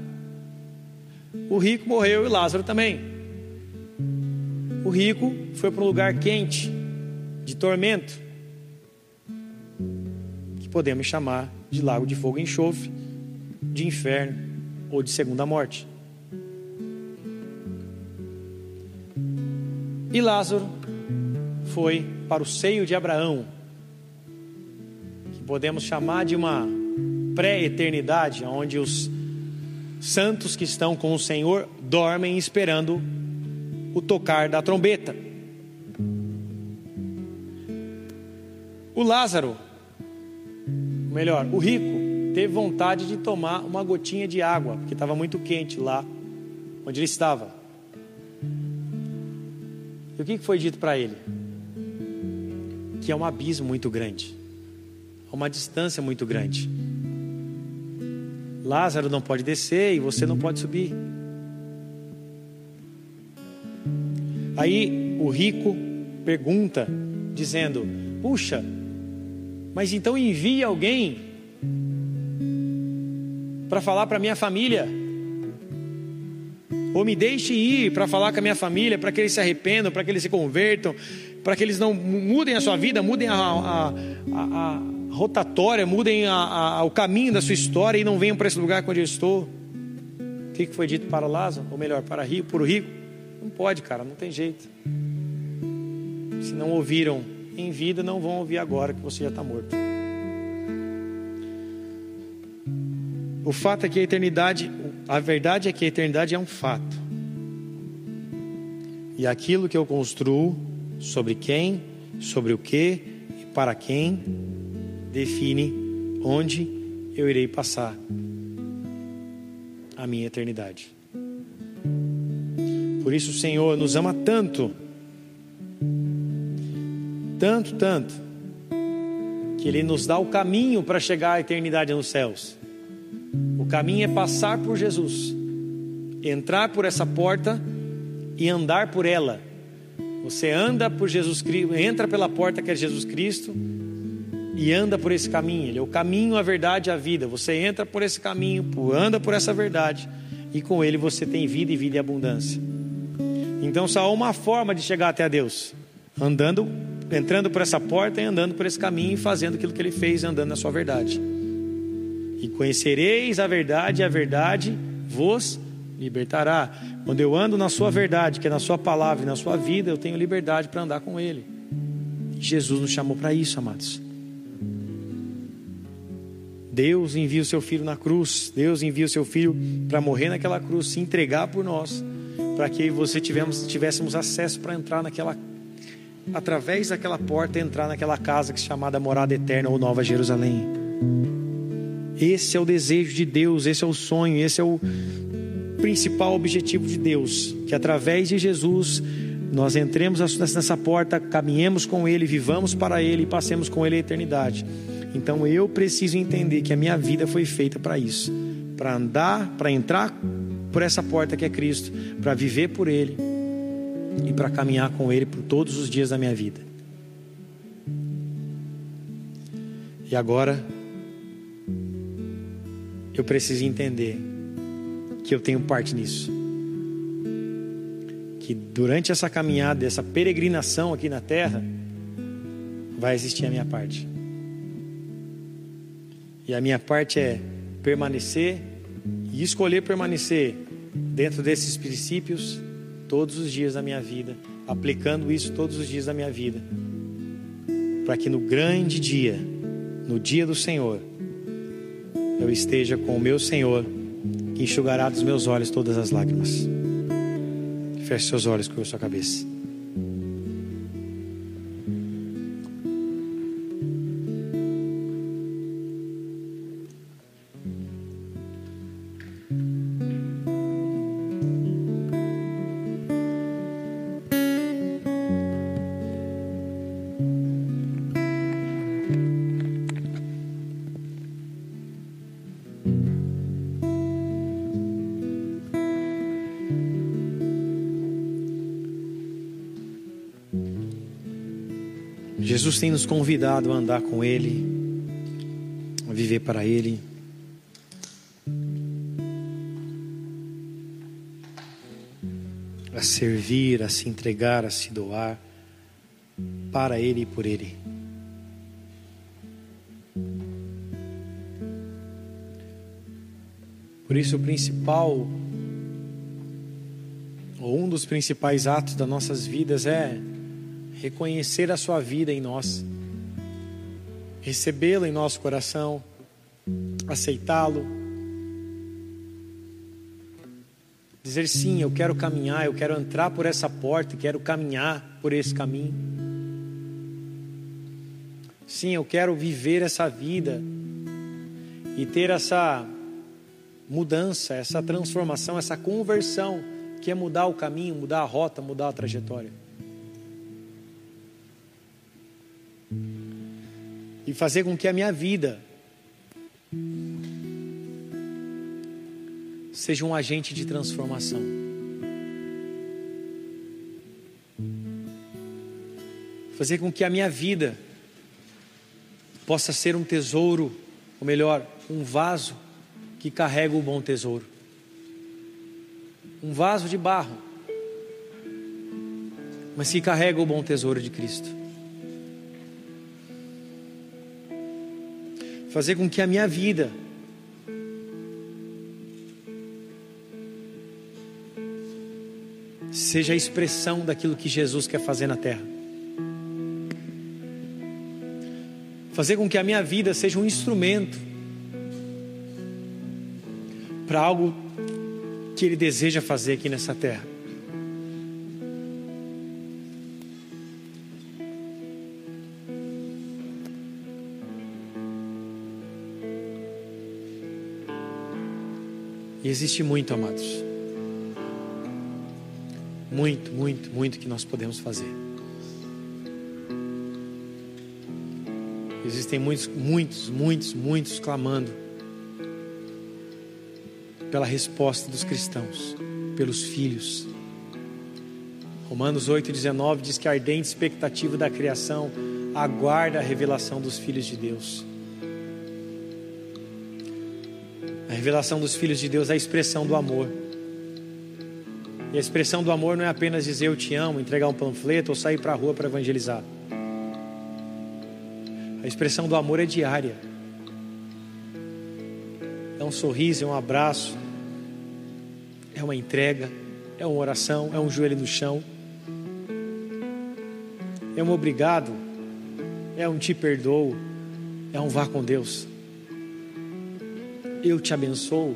O rico morreu e Lázaro também. O rico foi para um lugar quente, de tormento, que podemos chamar de lago de fogo e enxofre, de inferno ou de segunda morte. E Lázaro foi para o seio de Abraão, que podemos chamar de uma pré-eternidade, onde os santos que estão com o Senhor dormem esperando o tocar da trombeta. O Lázaro melhor, o rico teve vontade de tomar uma gotinha de água, porque estava muito quente lá onde ele estava. E o que foi dito para ele? Que é um abismo muito grande, uma distância muito grande. Lázaro não pode descer e você não pode subir. Aí o rico pergunta, dizendo: Puxa, mas então envie alguém para falar para minha família. Ou me deixe ir para falar com a minha família, para que eles se arrependam, para que eles se convertam, para que eles não mudem a sua vida, mudem a, a, a, a rotatória, mudem o caminho da sua história e não venham para esse lugar onde eu estou. O que foi dito para Lázaro? Ou melhor, para rico, para o rico? Não pode, cara, não tem jeito. Se não ouviram em vida não vão ouvir agora que você já está morto. O fato é que a eternidade, a verdade é que a eternidade é um fato. E aquilo que eu construo sobre quem, sobre o que e para quem define onde eu irei passar a minha eternidade. Por isso o Senhor nos ama tanto tanto, tanto, que Ele nos dá o caminho para chegar à eternidade nos céus. O caminho é passar por Jesus, entrar por essa porta e andar por ela. Você anda por Jesus Cristo, entra pela porta que é Jesus Cristo e anda por esse caminho. Ele é o caminho, a verdade e a vida. Você entra por esse caminho, anda por essa verdade e com ele você tem vida e vida e abundância. Então só há uma forma de chegar até a Deus: andando entrando por essa porta e andando por esse caminho e fazendo aquilo que ele fez, andando na sua verdade. E conhecereis a verdade, e a verdade vos libertará. Quando eu ando na sua verdade, que é na sua palavra e na sua vida, eu tenho liberdade para andar com ele. Jesus nos chamou para isso, amados. Deus envia o seu filho na cruz, Deus envia o seu filho para morrer naquela cruz, se entregar por nós, para que você tivemos, tivéssemos acesso para entrar naquela através daquela porta entrar naquela casa que é chamada morada eterna ou Nova Jerusalém. Esse é o desejo de Deus, esse é o sonho, esse é o principal objetivo de Deus, que através de Jesus nós entremos nessa porta, caminhemos com Ele, vivamos para Ele e passemos com Ele a eternidade. Então eu preciso entender que a minha vida foi feita para isso, para andar, para entrar por essa porta que é Cristo, para viver por Ele e para caminhar com Ele por todos os dias da minha vida. E agora eu preciso entender que eu tenho parte nisso. Que durante essa caminhada, essa peregrinação aqui na terra, vai existir a minha parte. E a minha parte é permanecer e escolher permanecer dentro desses princípios todos os dias da minha vida, aplicando isso todos os dias da minha vida, para que no grande dia, no dia do Senhor, eu esteja com o meu Senhor, que enxugará dos meus olhos todas as lágrimas. Feche seus olhos com a sua cabeça. Jesus tem nos convidado a andar com Ele, a viver para Ele. A servir, a se entregar, a se doar para Ele e por Ele. Por isso, o principal, ou um dos principais atos das nossas vidas é reconhecer a Sua vida em nós, recebê-lo em nosso coração, aceitá-lo, dizer sim, eu quero caminhar, eu quero entrar por essa porta, quero caminhar por esse caminho. Sim, eu quero viver essa vida e ter essa mudança, essa transformação, essa conversão, que é mudar o caminho, mudar a rota, mudar a trajetória. E fazer com que a minha vida seja um agente de transformação. Fazer com que a minha vida possa ser um tesouro, ou melhor, um vaso que carrega o bom tesouro. Um vaso de barro, mas que carrega o bom tesouro de Cristo. Fazer com que a minha vida seja a expressão daquilo que Jesus quer fazer na terra. Fazer com que a minha vida seja um instrumento para algo que Ele deseja fazer aqui nessa terra. Existe muito, amados. Muito, muito, muito que nós podemos fazer. Existem muitos, muitos, muitos, muitos clamando pela resposta dos cristãos, pelos filhos. Romanos 8,19 diz que a ardente expectativa da criação aguarda a revelação dos filhos de Deus. Revelação dos filhos de Deus é a expressão do amor. E a expressão do amor não é apenas dizer eu te amo, entregar um panfleto ou sair para a rua para evangelizar. A expressão do amor é diária. É um sorriso, é um abraço, é uma entrega, é uma oração, é um joelho no chão, é um obrigado, é um te perdoo, é um vá com Deus. Eu te abençoo.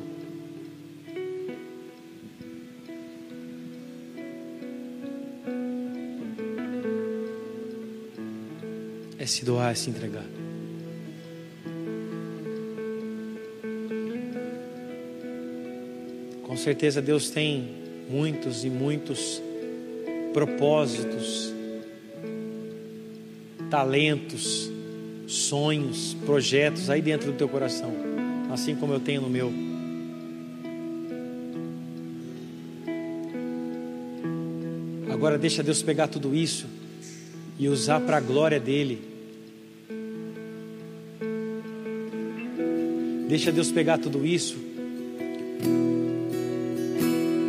É se doar, é se entregar. Com certeza Deus tem muitos e muitos propósitos, talentos, sonhos, projetos aí dentro do teu coração, assim como eu tenho no meu. Agora deixa Deus pegar tudo isso e usar para a glória dele. Deixa Deus pegar tudo isso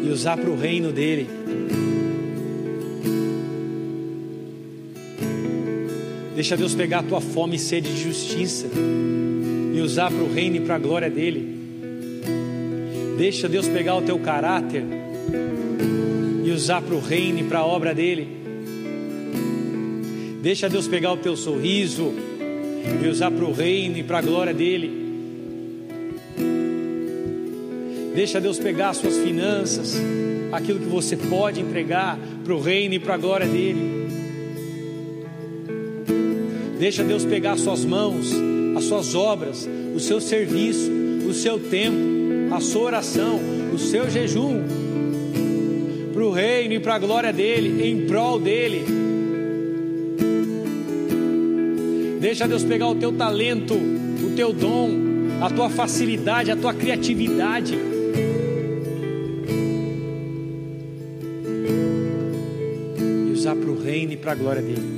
e usar para o reino dele. Deixa Deus pegar a tua fome e sede de justiça e usar para o reino e para a glória dele. Deixa Deus pegar o teu caráter e usar para o reino e para a obra dele. Deixa Deus pegar o teu sorriso e usar para o reino e para a glória dele. Deixa Deus pegar as suas finanças, aquilo que você pode entregar para o reino e para a glória dele. Deixa Deus pegar as suas mãos, as suas obras, o seu serviço, o seu tempo, a sua oração, o seu jejum, para o reino e para a glória dele, em prol dele. Deixa Deus pegar o teu talento, o teu dom, a tua facilidade, a tua criatividade reino e para a glória dele.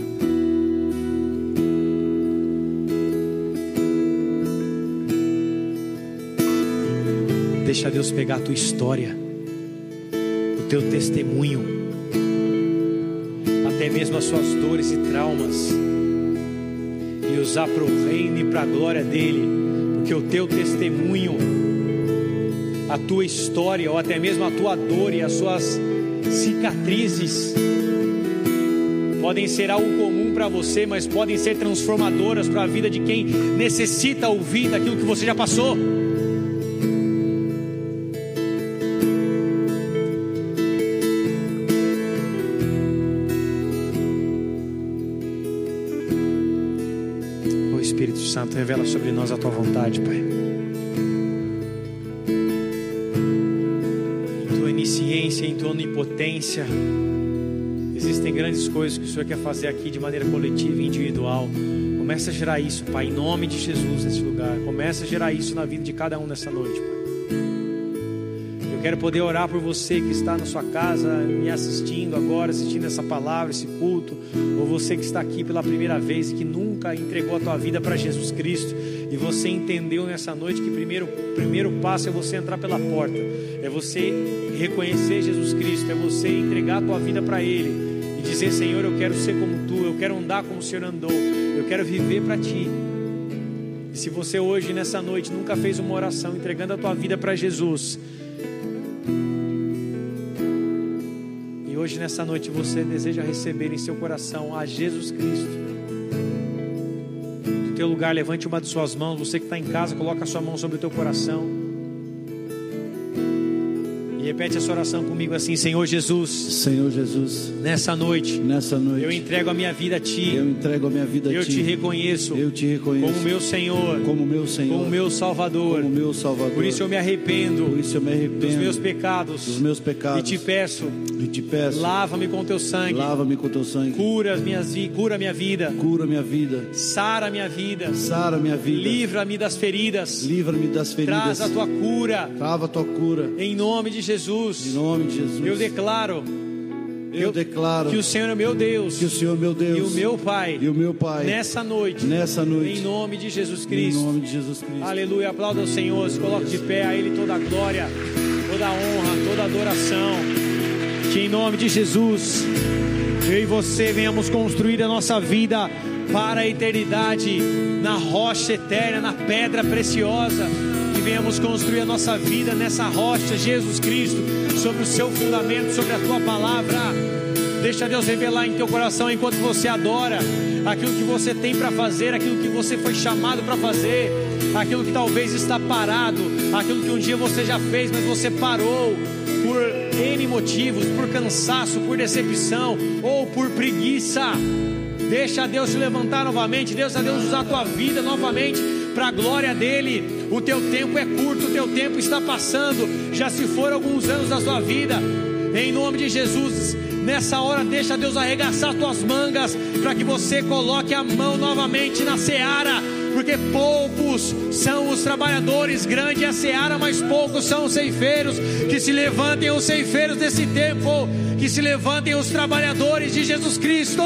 Deixa Deus pegar a tua história, o teu testemunho, até mesmo as suas dores e traumas, e usar para o reino e para a glória dele, porque o teu testemunho, a tua história, ou até mesmo a tua dor e as suas cicatrizes, podem ser algo comum para você, mas podem ser transformadoras para a vida de quem necessita ouvir daquilo que você já passou. Santo revela sobre nós a tua vontade, Pai. Em tua onisciência, em tua onipotência Existem grandes coisas que o Senhor quer fazer aqui de maneira coletiva e individual. Começa a gerar isso, Pai, em nome de Jesus nesse lugar. Começa a gerar isso na vida de cada um nessa noite, Pai. Eu quero poder orar por você que está na sua casa, me assistindo agora, assistindo essa palavra, esse culto, ou você que está aqui pela primeira vez e que nunca entregou a tua vida para Jesus Cristo, e você entendeu nessa noite que primeiro primeiro passo é você entrar pela porta, é você reconhecer Jesus Cristo, é você entregar a tua vida para Ele dizer: Senhor, eu quero ser como tu, eu quero andar como o Senhor andou, eu quero viver para ti. E se você hoje, nessa noite, nunca fez uma oração entregando a tua vida para Jesus, hoje, nessa noite, você deseja receber em seu coração a Jesus Cristo, do teu lugar, levante uma de suas mãos. Você que está em casa, coloca a sua mão sobre o teu coração. Repete essa oração comigo assim, Senhor Jesus. Senhor Jesus. Nessa noite. Nessa noite. Eu entrego a minha vida a ti. Eu entrego a minha vida a eu ti. Eu te reconheço. Eu te reconheço. Como meu Senhor. Como meu Senhor. Como meu Salvador. Como meu Salvador. Por isso eu me arrependo. Por isso eu me arrependo. Dos meus pecados. Dos meus pecados. E te peço. E te peço. Lava-me com teu sangue. Lava-me com teu sangue. Cura as minhas cura minha vida. Cura minha vida. Sara minha vida. Sara minha vida. Livra-me das feridas. Livra-me das feridas. Traz a tua cura. Trava a tua cura. Em nome de Jesus. Em nome de Jesus. Eu declaro. Eu, declaro que o Senhor é meu Deus, que o Senhor é meu Deus. E o meu Pai, e o meu Pai. Nessa noite, nessa noite, em nome de Jesus Cristo, em nome de Jesus Cristo. Aleluia, aplauda o Senhor, se coloque de pé a Ele toda a glória, toda a honra, toda a adoração, que em nome de Jesus, eu e você venhamos construir a nossa vida para a eternidade, na rocha eterna, na pedra preciosa, que venhamos construir a nossa vida nessa rocha, Jesus Cristo sobre o seu fundamento, sobre a tua palavra. Deixa Deus revelar em teu coração enquanto você adora aquilo que você tem para fazer, aquilo que você foi chamado para fazer. aquilo que talvez está parado, aquilo que um dia você já fez, mas você parou por N motivos, por cansaço, por decepção ou por preguiça. Deixa Deus se levantar novamente, deixa Deus usar a tua vida novamente para a glória dele. O teu tempo é curto, o teu tempo está passando. Já se foram alguns anos da sua vida. Em nome de Jesus, nessa hora deixa Deus arregaçar tuas mangas para que você coloque a mão novamente na seara, porque poucos são os trabalhadores, grande é a seara, mas poucos são os ceifeiros. Que se levantem os ceifeiros desse tempo, que se levantem os trabalhadores de Jesus Cristo.